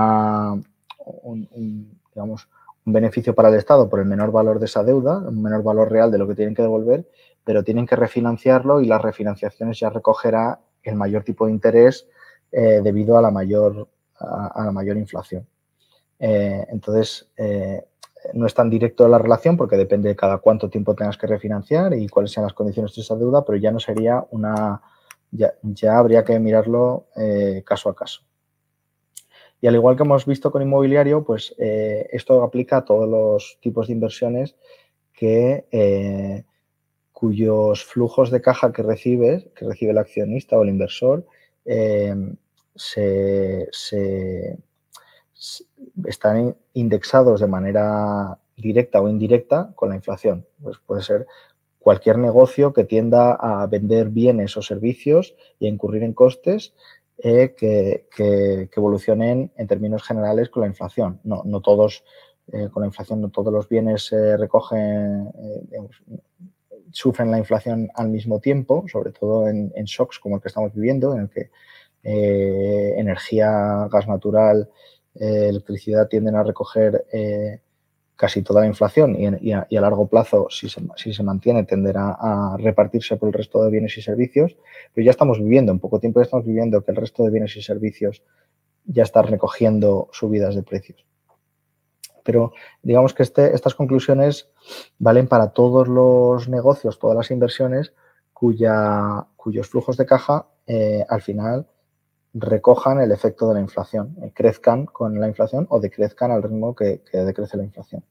digamos, un beneficio para el Estado por el menor valor de esa deuda, un menor valor real de lo que tienen que devolver, pero tienen que refinanciarlo y las refinanciaciones ya recogerá el mayor tipo de interés eh, debido a la mayor, a, la mayor inflación. Eh, entonces, no es tan directo la relación porque depende de cada cuánto tiempo tengas que refinanciar y cuáles sean las condiciones de esa deuda, pero ya no sería una, ya, habría que mirarlo eh, caso a caso. Y al igual que hemos visto con inmobiliario, pues eh, esto aplica a todos los tipos de inversiones que, eh, cuyos flujos de caja que recibes, que recibe el accionista o el inversor, se, están indexados de manera directa o indirecta con la inflación. Pues puede ser cualquier negocio que tienda a vender bienes o servicios y a incurrir en costes eh, que, evolucionen en términos generales con la inflación. No, todos, eh, con la inflación, no todos los bienes recogen, eh, sufren la inflación al mismo tiempo, sobre todo en, shocks como el que estamos viviendo, en el que energía, gas natural, eh, electricidad tienden a recoger eh, casi toda la inflación y, a, largo plazo, si se, mantiene, tenderá a repartirse por el resto de bienes y servicios. Pero ya estamos viviendo, en poco tiempo ya estamos viviendo que el resto de bienes y servicios ya está recogiendo subidas de precios. Pero digamos que este, estas conclusiones valen para todos los negocios, todas las inversiones cuya, cuyos flujos de caja eh, al final recojan el efecto de la inflación, eh, crezcan con la inflación o decrezcan al ritmo que, decrece la inflación.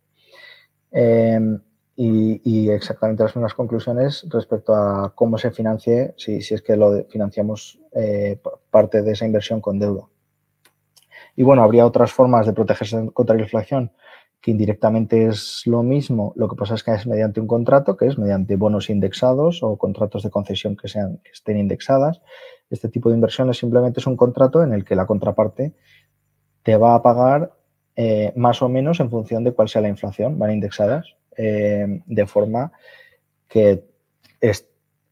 Em, y, exactamente las mismas conclusiones respecto a cómo se financie, si, es que lo financiamos eh, parte de esa inversión con deuda. Y bueno, habría otras formas de protegerse contra la inflación que indirectamente es lo mismo, lo que pasa es que es mediante un contrato, que es mediante bonos indexados o contratos de concesión que, sean, que estén indexadas. Este tipo de inversiones simplemente es un contrato en el que la contraparte te va a pagar eh, más o menos en función de cuál sea la inflación, van indexadas, eh, de forma que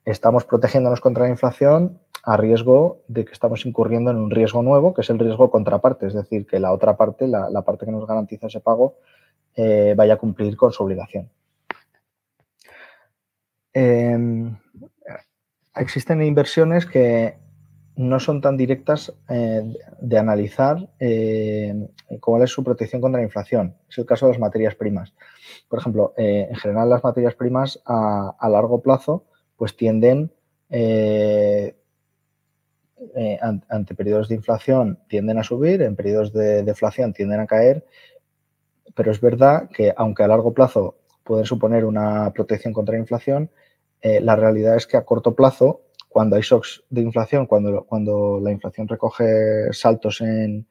estamos protegiéndonos contra la inflación a riesgo de que estamos incurriendo en un riesgo nuevo, que es el riesgo contraparte, es decir, que la otra parte, la, parte que nos garantiza ese pago, eh, vaya a cumplir con su obligación. Em, existen inversiones que no son tan directas eh, de analizar eh, cuál es su protección contra la inflación. Es el caso de las materias primas. Por ejemplo, en general las materias primas a, largo plazo pues tienden eh, ante periodos de inflación tienden a subir, en periodos de deflación tienden a caer, pero es verdad que aunque a largo plazo pueden suponer una protección contra la inflación, eh, la realidad es que a corto plazo, cuando hay shocks de inflación, cuando, cuando la inflación recoge saltos en,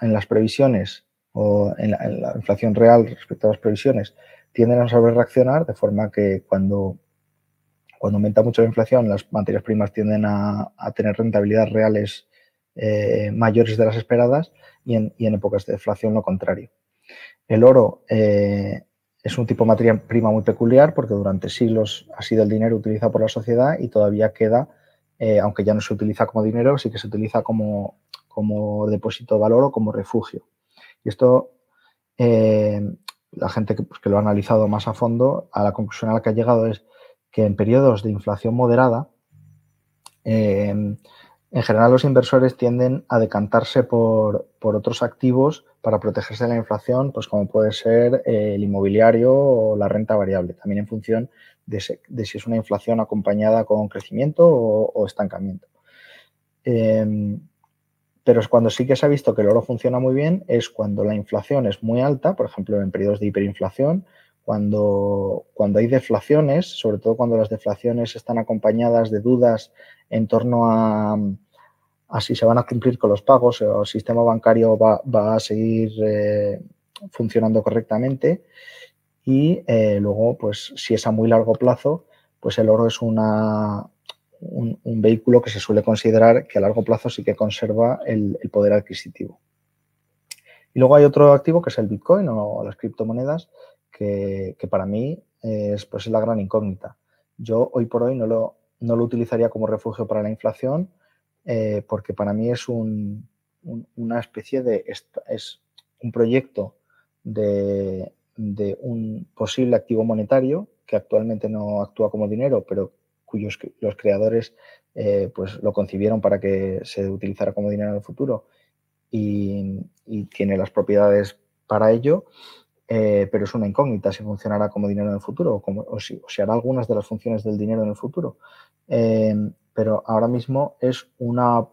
las previsiones o en la, en la, inflación real respecto a las previsiones, tienden a saber reaccionar de forma que cuando cuando aumenta mucho la inflación, las materias primas tienden a, tener rentabilidades reales eh, mayores de las esperadas y en, épocas de deflación lo contrario. El oro eh, es un tipo de materia prima muy peculiar porque durante siglos ha sido el dinero utilizado por la sociedad y todavía queda, eh, aunque ya no se utiliza como dinero, sí que se utiliza como, depósito de valor o como refugio. Y esto, la gente que, pues, que, lo ha analizado más a fondo, a la conclusión a la que ha llegado es que en periodos de inflación moderada, em, en general los inversores tienden a decantarse por, otros activos para protegerse de la inflación, pues como puede ser eh, el inmobiliario o la renta variable, también en función de, si es una inflación acompañada con crecimiento o, estancamiento. Em, pero cuando sí que se ha visto que el oro funciona muy bien, es cuando la inflación es muy alta, por ejemplo, en periodos de hiperinflación, cuando, cuando hay deflaciones, sobre todo cuando las deflaciones están acompañadas de dudas en torno a, si se van a cumplir con los pagos o el sistema bancario va, a seguir eh, funcionando correctamente. Y eh, luego, pues si es a muy largo plazo, pues el oro es una, un, vehículo que se suele considerar que a largo plazo sí que conserva el, el poder adquisitivo. Y luego hay otro activo que es el Bitcoin o las criptomonedas, que, para mí es, pues, es la gran incógnita. Yo hoy por hoy no lo, no lo utilizaría como refugio para la inflación eh, porque para mí es un, una especie de, es un proyecto de, de, un posible activo monetario que actualmente no actúa como dinero, pero cuyos los creadores eh, pues lo concibieron para que se utilizara como dinero en el futuro y, tiene las propiedades para ello, eh, pero es una incógnita si funcionará como dinero en el futuro o, como, o, si, hará algunas de las funciones del dinero en el futuro. Eh, pero ahora mismo es una,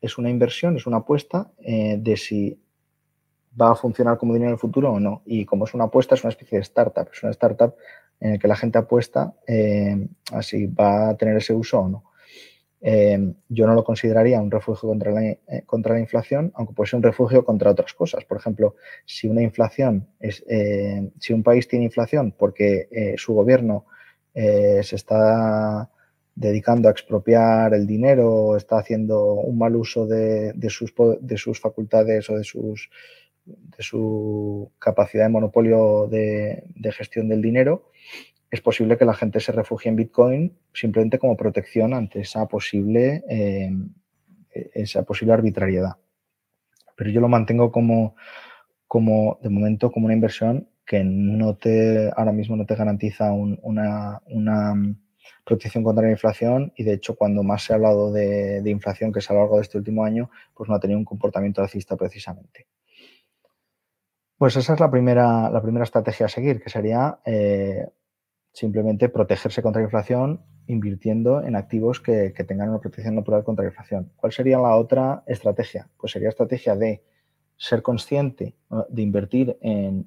es una inversión, es una apuesta de si va a funcionar como dinero en el futuro o no. Y como es una apuesta, es una especie de startup. Es una startup en la que la gente apuesta así va a tener ese uso o no. Em, yo no lo consideraría un refugio contra la, eh, contra la inflación, aunque puede ser un refugio contra otras cosas. Por ejemplo, si una inflación es, eh, si un país tiene inflación porque eh, su gobierno se está dedicando a expropiar el dinero, está haciendo un mal uso de, sus, de sus, facultades o de, sus, de su capacidad de monopolio de, de gestión del dinero, es posible que la gente se refugie en Bitcoin simplemente como protección ante esa posible, eh, esa posible arbitrariedad. Pero yo lo mantengo como, como, de momento, como una inversión que no te, ahora mismo no te garantiza una, protección contra la inflación y de hecho cuando más se ha hablado de, inflación que es a lo largo de este último año, pues no ha tenido un comportamiento alcista precisamente. Pues esa es la primera, la primera estrategia a seguir, que sería eh, simplemente protegerse contra la inflación invirtiendo en activos que, tengan una protección natural contra la inflación. ¿Cuál sería la otra estrategia? Pues sería estrategia de ser consciente de invertir en,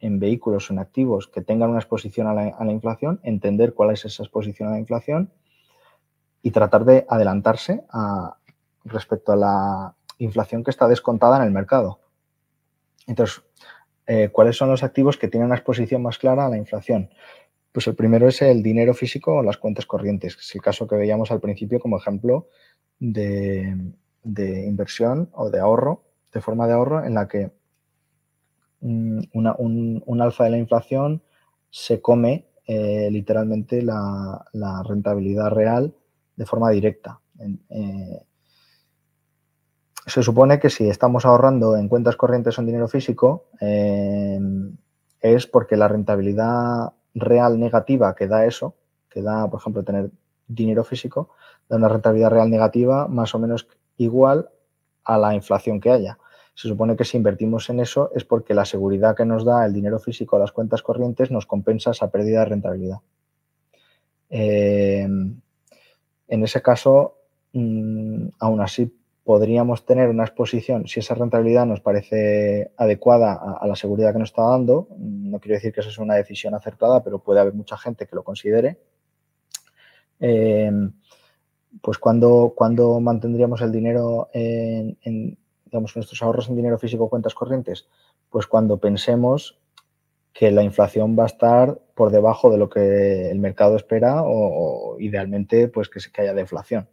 vehículos o en activos que tengan una exposición a la, inflación, entender cuál es esa exposición a la inflación y tratar de adelantarse respecto a la inflación que está descontada en el mercado. Entonces, eh, ¿cuáles son los activos que tienen una exposición más clara a la inflación? Pues el primero es el dinero físico o las cuentas corrientes, que es el caso que veíamos al principio como ejemplo de, inversión o de ahorro, de forma de ahorro, en la que mm, un, alfa de la inflación se come eh, literalmente la, rentabilidad real de forma directa. Eh, se supone que si estamos ahorrando en cuentas corrientes o en dinero físico, eh, es porque la rentabilidad real negativa que da eso, que da, por ejemplo, tener dinero físico, da una rentabilidad real negativa más o menos igual a la inflación que haya. Se supone que si invertimos en eso es porque la seguridad que nos da el dinero físico a las cuentas corrientes nos compensa esa pérdida de rentabilidad. Eh, en ese caso, mm, aún así podríamos tener una exposición, si esa rentabilidad nos parece adecuada a, la seguridad que nos está dando, no quiero decir que esa es una decisión acertada, pero puede haber mucha gente que lo considere, eh, pues cuando, cuando mantendríamos el dinero en, digamos, nuestros ahorros en dinero físico cuentas corrientes, pues cuando pensemos que la inflación va a estar por debajo de lo que el mercado espera o, idealmente pues que, que haya deflación.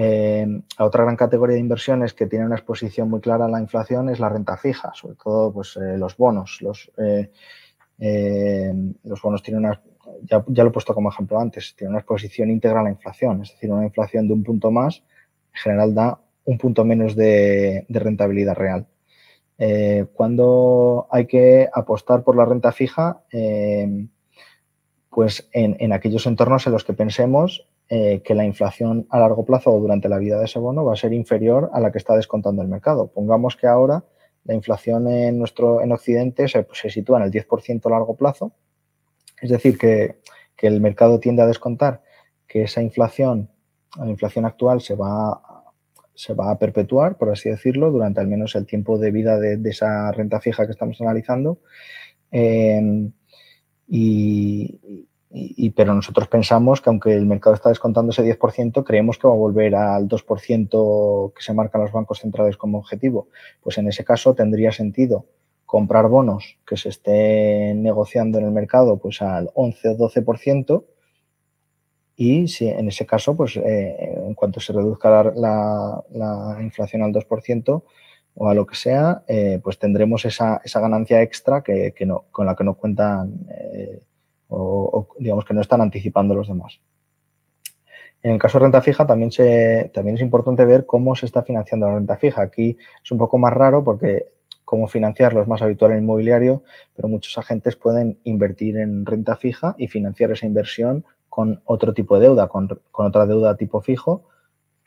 Eh, otra gran categoría de inversiones que tiene una exposición muy clara a la inflación es la renta fija, sobre todo pues, eh, los bonos. Los, eh, los bonos tienen una, ya, lo he puesto como ejemplo antes, tienen una exposición íntegra a la inflación, es decir, una inflación de un punto más en general da un punto menos de, rentabilidad real. cuando hay que apostar por la renta fija, pues en, en, aquellos entornos en los que pensemos eh, que la inflación a largo plazo o durante la vida de ese bono va a ser inferior a la que está descontando el mercado. Pongamos que ahora la inflación en nuestro en Occidente se, se sitúa en el 10% a largo plazo, es decir, que, el mercado tiende a descontar que esa inflación, la inflación actual se va, se va a perpetuar, por así decirlo, durante al menos el tiempo de vida de, esa renta fija que estamos analizando. Eh, y, y, pero nosotros pensamos que aunque el mercado está descontando ese 10%, creemos que va a volver al 2% que se marcan los bancos centrales como objetivo. Pues en ese caso tendría sentido comprar bonos que se estén negociando en el mercado pues al 11 o 12% y si en ese caso, pues eh, en cuanto se reduzca la, la, inflación al 2%, o a lo que sea, eh, pues tendremos esa, ganancia extra que, no, con la que no cuentan eh, o, digamos que no están anticipando los demás. En el caso de renta fija también, se, también es importante ver cómo se está financiando la renta fija. Aquí es un poco más raro porque cómo financiarlo es más habitual en inmobiliario, pero muchos agentes pueden invertir en renta fija y financiar esa inversión con otro tipo de deuda, con, otra deuda tipo fijo,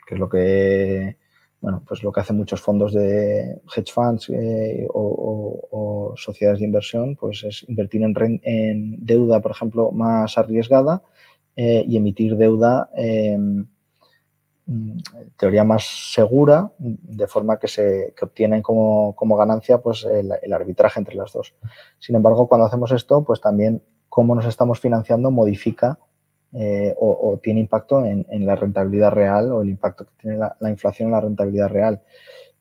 que es lo que bueno, pues lo que hacen muchos fondos de hedge funds eh, o, sociedades de inversión, pues es invertir en, deuda, por ejemplo, más arriesgada eh, y emitir deuda Mm, teoría más segura, de forma que se obtienen como, ganancia pues, el, arbitraje entre las dos. Sin embargo, cuando hacemos esto, pues también cómo nos estamos financiando modifica eh, o, tiene impacto en, la rentabilidad real o el impacto que tiene la, inflación en la rentabilidad real.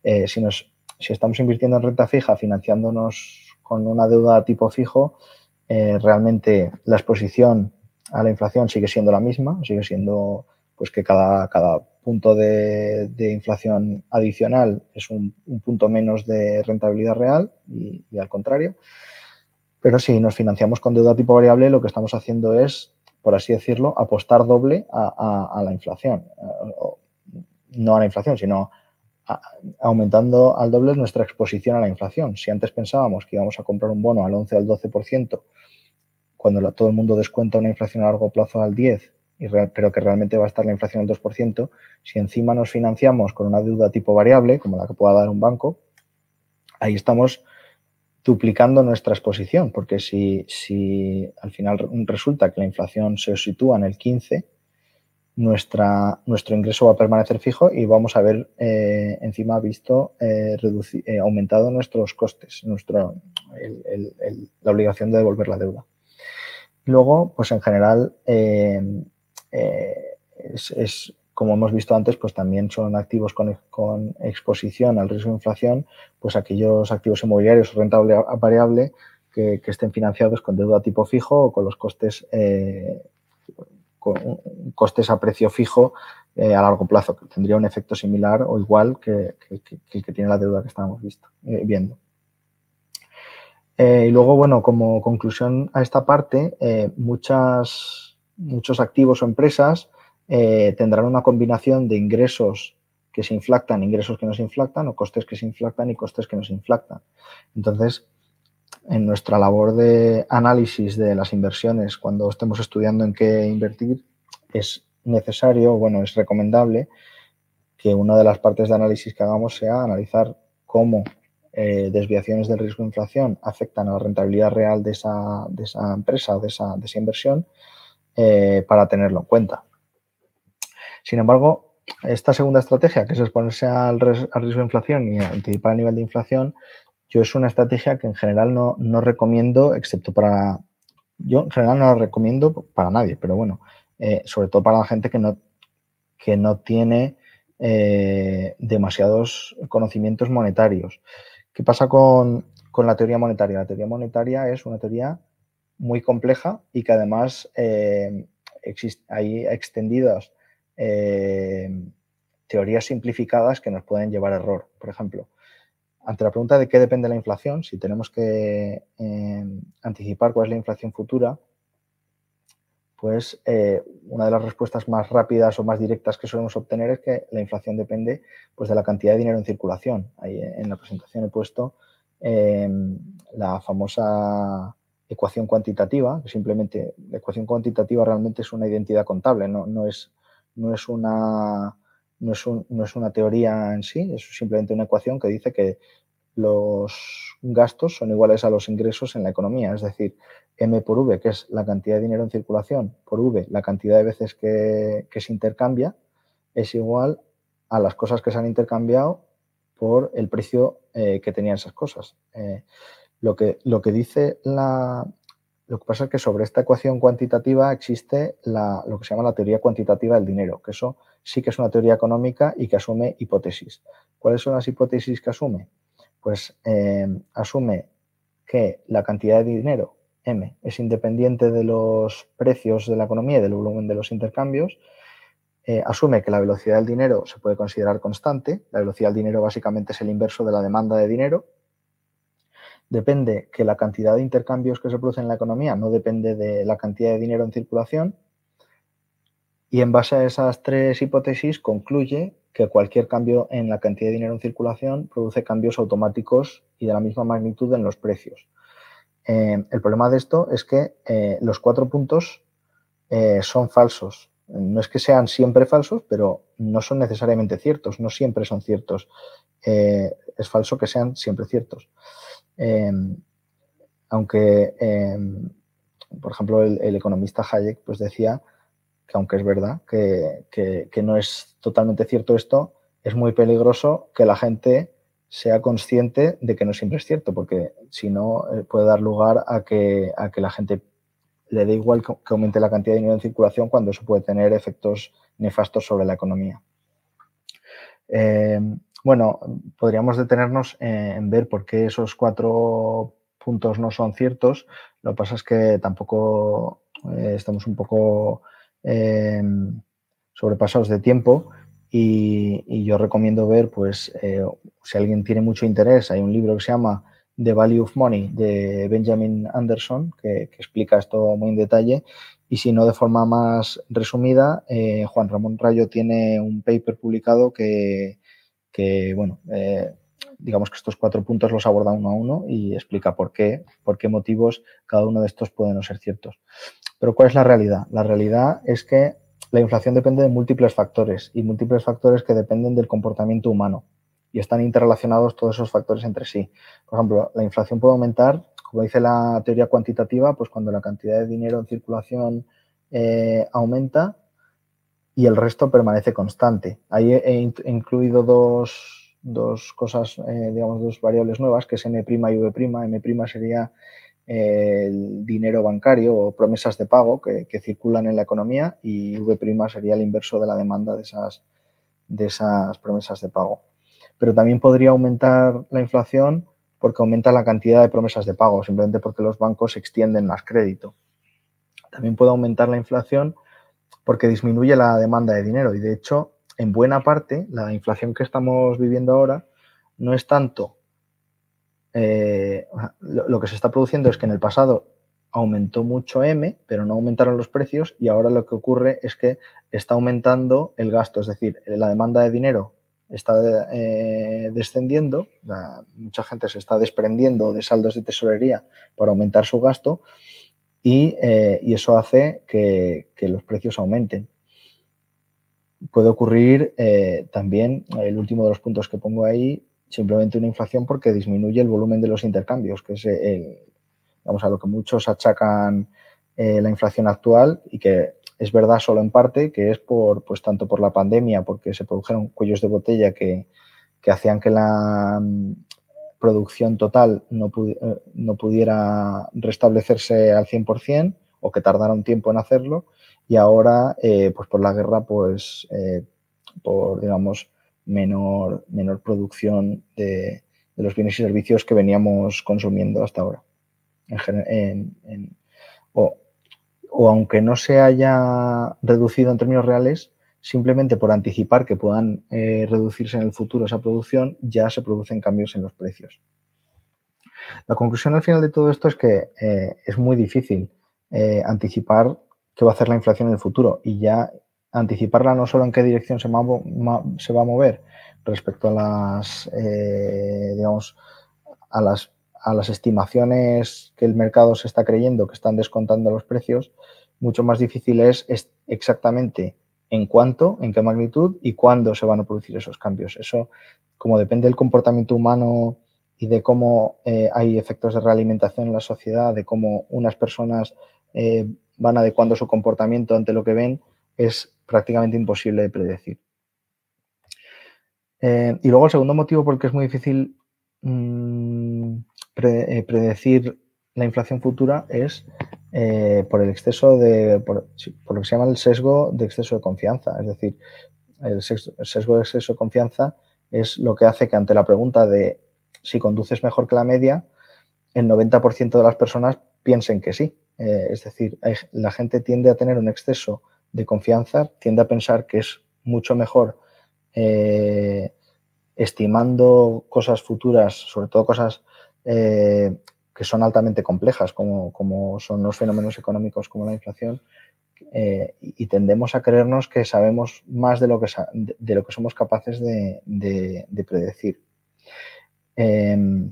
Eh, si, nos, si estamos invirtiendo en renta fija, financiándonos con una deuda tipo fijo, eh, realmente la exposición a la inflación sigue siendo la misma, sigue siendo pues que cada, cada punto de, inflación adicional es un, punto menos de rentabilidad real y, al contrario. Pero si nos financiamos con deuda tipo variable, lo que estamos haciendo es, por así decirlo, apostar doble a, la inflación. No a la inflación, sino aumentando al doble nuestra exposición a la inflación. Si antes pensábamos que íbamos a comprar un bono al 11 al 12%, cuando todo el mundo descuenta una inflación a largo plazo al 10 pero que realmente va a estar la inflación al 2%, si encima nos financiamos con una deuda tipo variable, como la que pueda dar un banco, ahí estamos duplicando nuestra exposición, porque si, si al final resulta que la inflación se sitúa en el 15, nuestra, nuestro ingreso va a permanecer fijo y vamos a ver eh, encima visto eh, eh, aumentado nuestros costes, nuestro, la obligación de devolver la deuda. Luego, pues en general, eh, es, como hemos visto antes, pues también son activos con, exposición al riesgo de inflación, pues aquellos activos inmobiliarios o renta variable que, estén financiados con deuda tipo fijo o con los costes, eh, con costes a precio fijo eh, a largo plazo, que tendría un efecto similar o igual que, el que tiene la deuda que estábamos visto, viendo. y luego, bueno, como conclusión a esta parte, muchas muchos activos o empresas eh, tendrán una combinación de ingresos que se inflactan, ingresos que no se inflactan, o costes que se inflactan y costes que no se inflactan. Entonces, en nuestra labor de análisis de las inversiones, cuando estemos estudiando en qué invertir, es necesario, bueno, es recomendable que una de las partes de análisis que hagamos sea analizar cómo eh, desviaciones del riesgo de inflación afectan a la rentabilidad real de esa, empresa de esa, de esa inversión eh, para tenerlo en cuenta. Sin embargo, esta segunda estrategia, que es exponerse al, riesgo de inflación y anticipar el nivel de inflación, yo es una estrategia que en general no, recomiendo, excepto para... Yo en general no la recomiendo para nadie, pero bueno, eh, sobre todo para la gente que no, que no tiene eh, demasiados conocimientos monetarios. ¿Qué pasa con, con, la teoría monetaria? La teoría monetaria es una teoría muy compleja y que además eh, hay extendidas eh, teorías simplificadas que nos pueden llevar a error. Por ejemplo, ante la pregunta de qué depende la inflación, si tenemos que eh, anticipar cuál es la inflación futura, pues una de las respuestas más rápidas o más directas que solemos obtener es que la inflación depende pues, de la cantidad de dinero en circulación. Ahí en la presentación he puesto la famosa ecuación cuantitativa, que simplemente la ecuación cuantitativa realmente es una identidad contable, no, es, no, es, una, no, es, no es una teoría en sí, es simplemente una ecuación que dice que los gastos son iguales a los ingresos en la economía, es decir, M por V, que es la cantidad de dinero en circulación, por V, la cantidad de veces que, se intercambia, es igual a las cosas que se han intercambiado por el precio eh, que tenían esas cosas. Eh, lo que, lo que dice la... Lo que pasa es que sobre esta ecuación cuantitativa existe la, lo que se llama la teoría cuantitativa del dinero, que eso sí que es una teoría económica y que asume hipótesis. ¿Cuáles son las hipótesis que asume? Pues eh, asume que la cantidad de dinero, M, es independiente de los precios de la economía y del volumen de los intercambios, eh, asume que la velocidad del dinero se puede considerar constante. La velocidad del dinero básicamente es el inverso de la demanda de dinero. Depende que la cantidad de intercambios que se producen en la economía no depende de la cantidad de dinero en circulación. Y en base a esas tres hipótesis concluye que cualquier cambio en la cantidad de dinero en circulación produce cambios automáticos y de la misma magnitud en los precios. Eh, el problema de esto es que eh, los cuatro puntos son falsos no es que sean siempre falsos, pero no son necesariamente ciertos, no siempre son ciertos. Eh, es falso que sean siempre ciertos. Em, aunque, em, por ejemplo, el, economista Hayek pues decía que aunque es verdad que, no es totalmente cierto esto, es muy peligroso que la gente sea consciente de que no siempre es cierto, porque si no eh, puede dar lugar a que, a que la gente le da igual que aumente la cantidad de dinero en circulación cuando eso puede tener efectos nefastos sobre la economía. Eh, bueno, podríamos detenernos en ver por qué esos cuatro puntos no son ciertos. Lo que pasa es que tampoco eh, estamos un poco eh, sobrepasados de tiempo y, y, yo recomiendo ver, pues, si alguien tiene mucho interés, hay un libro que se llama The Value of Money de Benjamin Anderson, que, explica esto muy en detalle. Y si no, de forma más resumida, eh, Juan Ramón Rayo tiene un paper publicado que, bueno, eh, digamos que estos cuatro puntos los aborda uno a uno y explica por qué, por qué motivos cada uno de estos puede no ser ciertos. Pero ¿cuál es la realidad? La realidad es que la inflación depende de múltiples factores y múltiples factores que dependen del comportamiento humano y están interrelacionados todos esos factores entre sí. Por ejemplo, la inflación puede aumentar, como dice la teoría cuantitativa, pues cuando la cantidad de dinero en circulación eh, aumenta y el resto permanece constante. Ahí he, incluido dos, dos cosas, eh, digamos, dos variables nuevas, que es M' y V'. M' sería eh, el dinero bancario o promesas de pago que, circulan en la economía y V' sería el inverso de la demanda de esas, de esas promesas de pago pero también podría aumentar la inflación porque aumenta la cantidad de promesas de pago, simplemente porque los bancos extienden más crédito. También puede aumentar la inflación porque disminuye la demanda de dinero y de hecho, en buena parte, la inflación que estamos viviendo ahora no es tanto eh, lo, que se está produciendo es que en el pasado aumentó mucho M, pero no aumentaron los precios y ahora lo que ocurre es que está aumentando el gasto, es decir, la demanda de dinero está eh, descendiendo, mucha gente se está desprendiendo de saldos de tesorería para aumentar su gasto y, eh, eso hace que, los precios aumenten. Puede ocurrir eh, también, el último de los puntos que pongo ahí, simplemente una inflación porque disminuye el volumen de los intercambios, que es vamos, a lo que muchos achacan la inflación actual y que es verdad solo en parte que es por, pues tanto por la pandemia, porque se produjeron cuellos de botella que, hacían que la mm, producción total no, eh, no pudiera restablecerse al 100% o que tardara un tiempo en hacerlo. Y ahora eh, pues por la guerra pues eh, por digamos menor, menor producción de, los bienes y servicios que veníamos consumiendo hasta ahora. En, en, o aunque no se haya reducido en términos reales, simplemente por anticipar que puedan eh, reducirse en el futuro esa producción, ya se producen cambios en los precios. La conclusión al final de todo esto es que eh, es muy difícil eh, anticipar qué va a hacer la inflación en el futuro y ya anticiparla no solo en qué dirección se, se va a mover respecto a las, digamos, a las a las estimaciones que el mercado se está creyendo que están descontando los precios, mucho más difícil es, exactamente en cuánto, en qué magnitud y cuándo se van a producir esos cambios. Eso, como depende del comportamiento humano y de cómo eh, hay efectos de realimentación en la sociedad, de cómo unas personas eh, van adecuando su comportamiento ante lo que ven, es prácticamente imposible de predecir. Eh, y luego el segundo motivo por el que es muy difícil mm, eh, predecir la inflación futura es eh, por el exceso de, por, lo que se llama el sesgo de exceso de confianza. Es decir, el sesgo, de exceso de confianza es lo que hace que ante la pregunta de si conduces mejor que la media, el 90% de las personas piensen que sí. Eh, es decir, la gente tiende a tener un exceso confianza tiende a pensar que es mucho mejor estimando cosas futuras, sobre todo cosas que son altamente complejas, como, como, son los fenómenos económicos como la inflación, eh, y tendemos a creernos que sabemos más de lo que, de lo que somos capaces de, predecir. Em,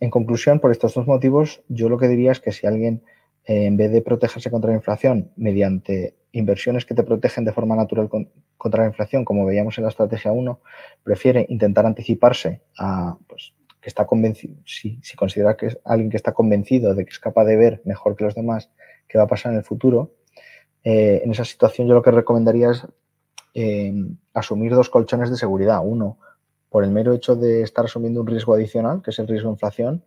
en conclusión, por estos dos motivos, yo lo que diría es que si alguien, eh, en vez de protegerse contra la inflación mediante inversiones que te protegen de forma natural contra la inflación, como veíamos en la estrategia 1, prefiere intentar anticiparse a, pues, que está convencido, si, considera que es alguien que está convencido de que es capaz de ver mejor que los demás qué va a pasar en el futuro, eh, en esa situación yo lo que recomendaría es eh, asumir dos colchones de seguridad. Uno, por el mero hecho de estar asumiendo un riesgo adicional, que es el riesgo de inflación.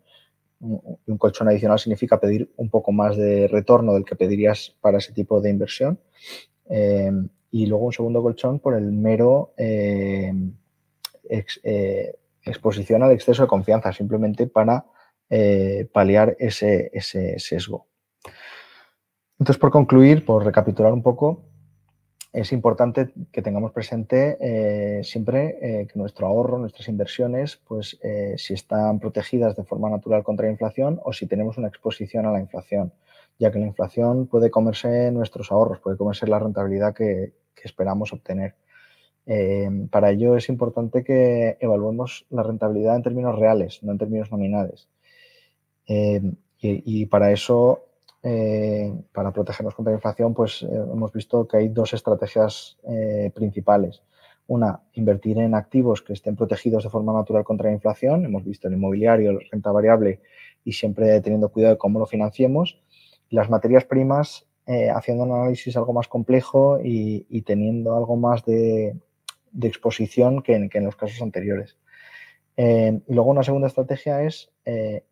Un, colchón adicional significa pedir un poco más de retorno del que pedirías para ese tipo de inversión. Eh, y luego un segundo colchón por el mero exposición al exceso de confianza, simplemente para eh, paliar ese, sesgo. Entonces, por concluir, por recapitular un poco, es importante que tengamos presente eh, siempre eh, que nuestro ahorro, nuestras inversiones, pues si están protegidas de forma natural contra la inflación o si tenemos una exposición a la inflación, ya que la inflación puede comerse nuestros ahorros, puede comerse la rentabilidad que esperamos obtener. Eh, para ello es importante que evaluemos la rentabilidad en términos reales, no en términos nominales. Eh, y, para eso, eh, para protegernos contra la inflación, pues hemos visto que hay dos estrategias principales. Una, invertir en activos que estén protegidos de forma natural contra la inflación. Hemos visto el inmobiliario, la renta variable y siempre teniendo cuidado de cómo lo financiemos. Las materias primas, haciendo un análisis algo más complejo y teniendo algo más de, de exposición que en, los casos anteriores. Eh, y luego una segunda estrategia es eh,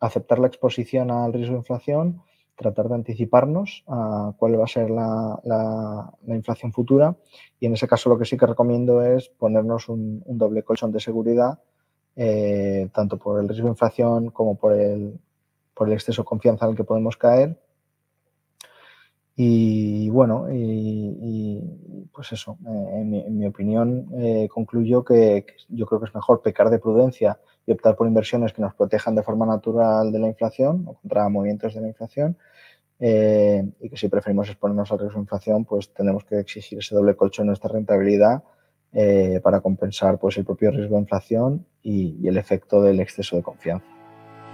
aceptar la exposición al riesgo de inflación, tratar de anticiparnos a cuál va a ser la, inflación futura y en ese caso lo que sí que recomiendo es ponernos un, doble colchón de seguridad, eh, tanto por el riesgo de inflación como por el, por el exceso de confianza al que podemos caer y bueno, y, pues eso, eh, en, mi, opinión, eh, concluyo que, yo creo que es mejor pecar de prudencia y optar por inversiones que nos protejan de forma natural de la inflación o contra movimientos de la inflación. Eh, y que si preferimos exponernos al riesgo de inflación, pues tenemos que exigir ese doble colchón en nuestra rentabilidad para compensar pues, el propio riesgo de inflación y el efecto del exceso de confianza.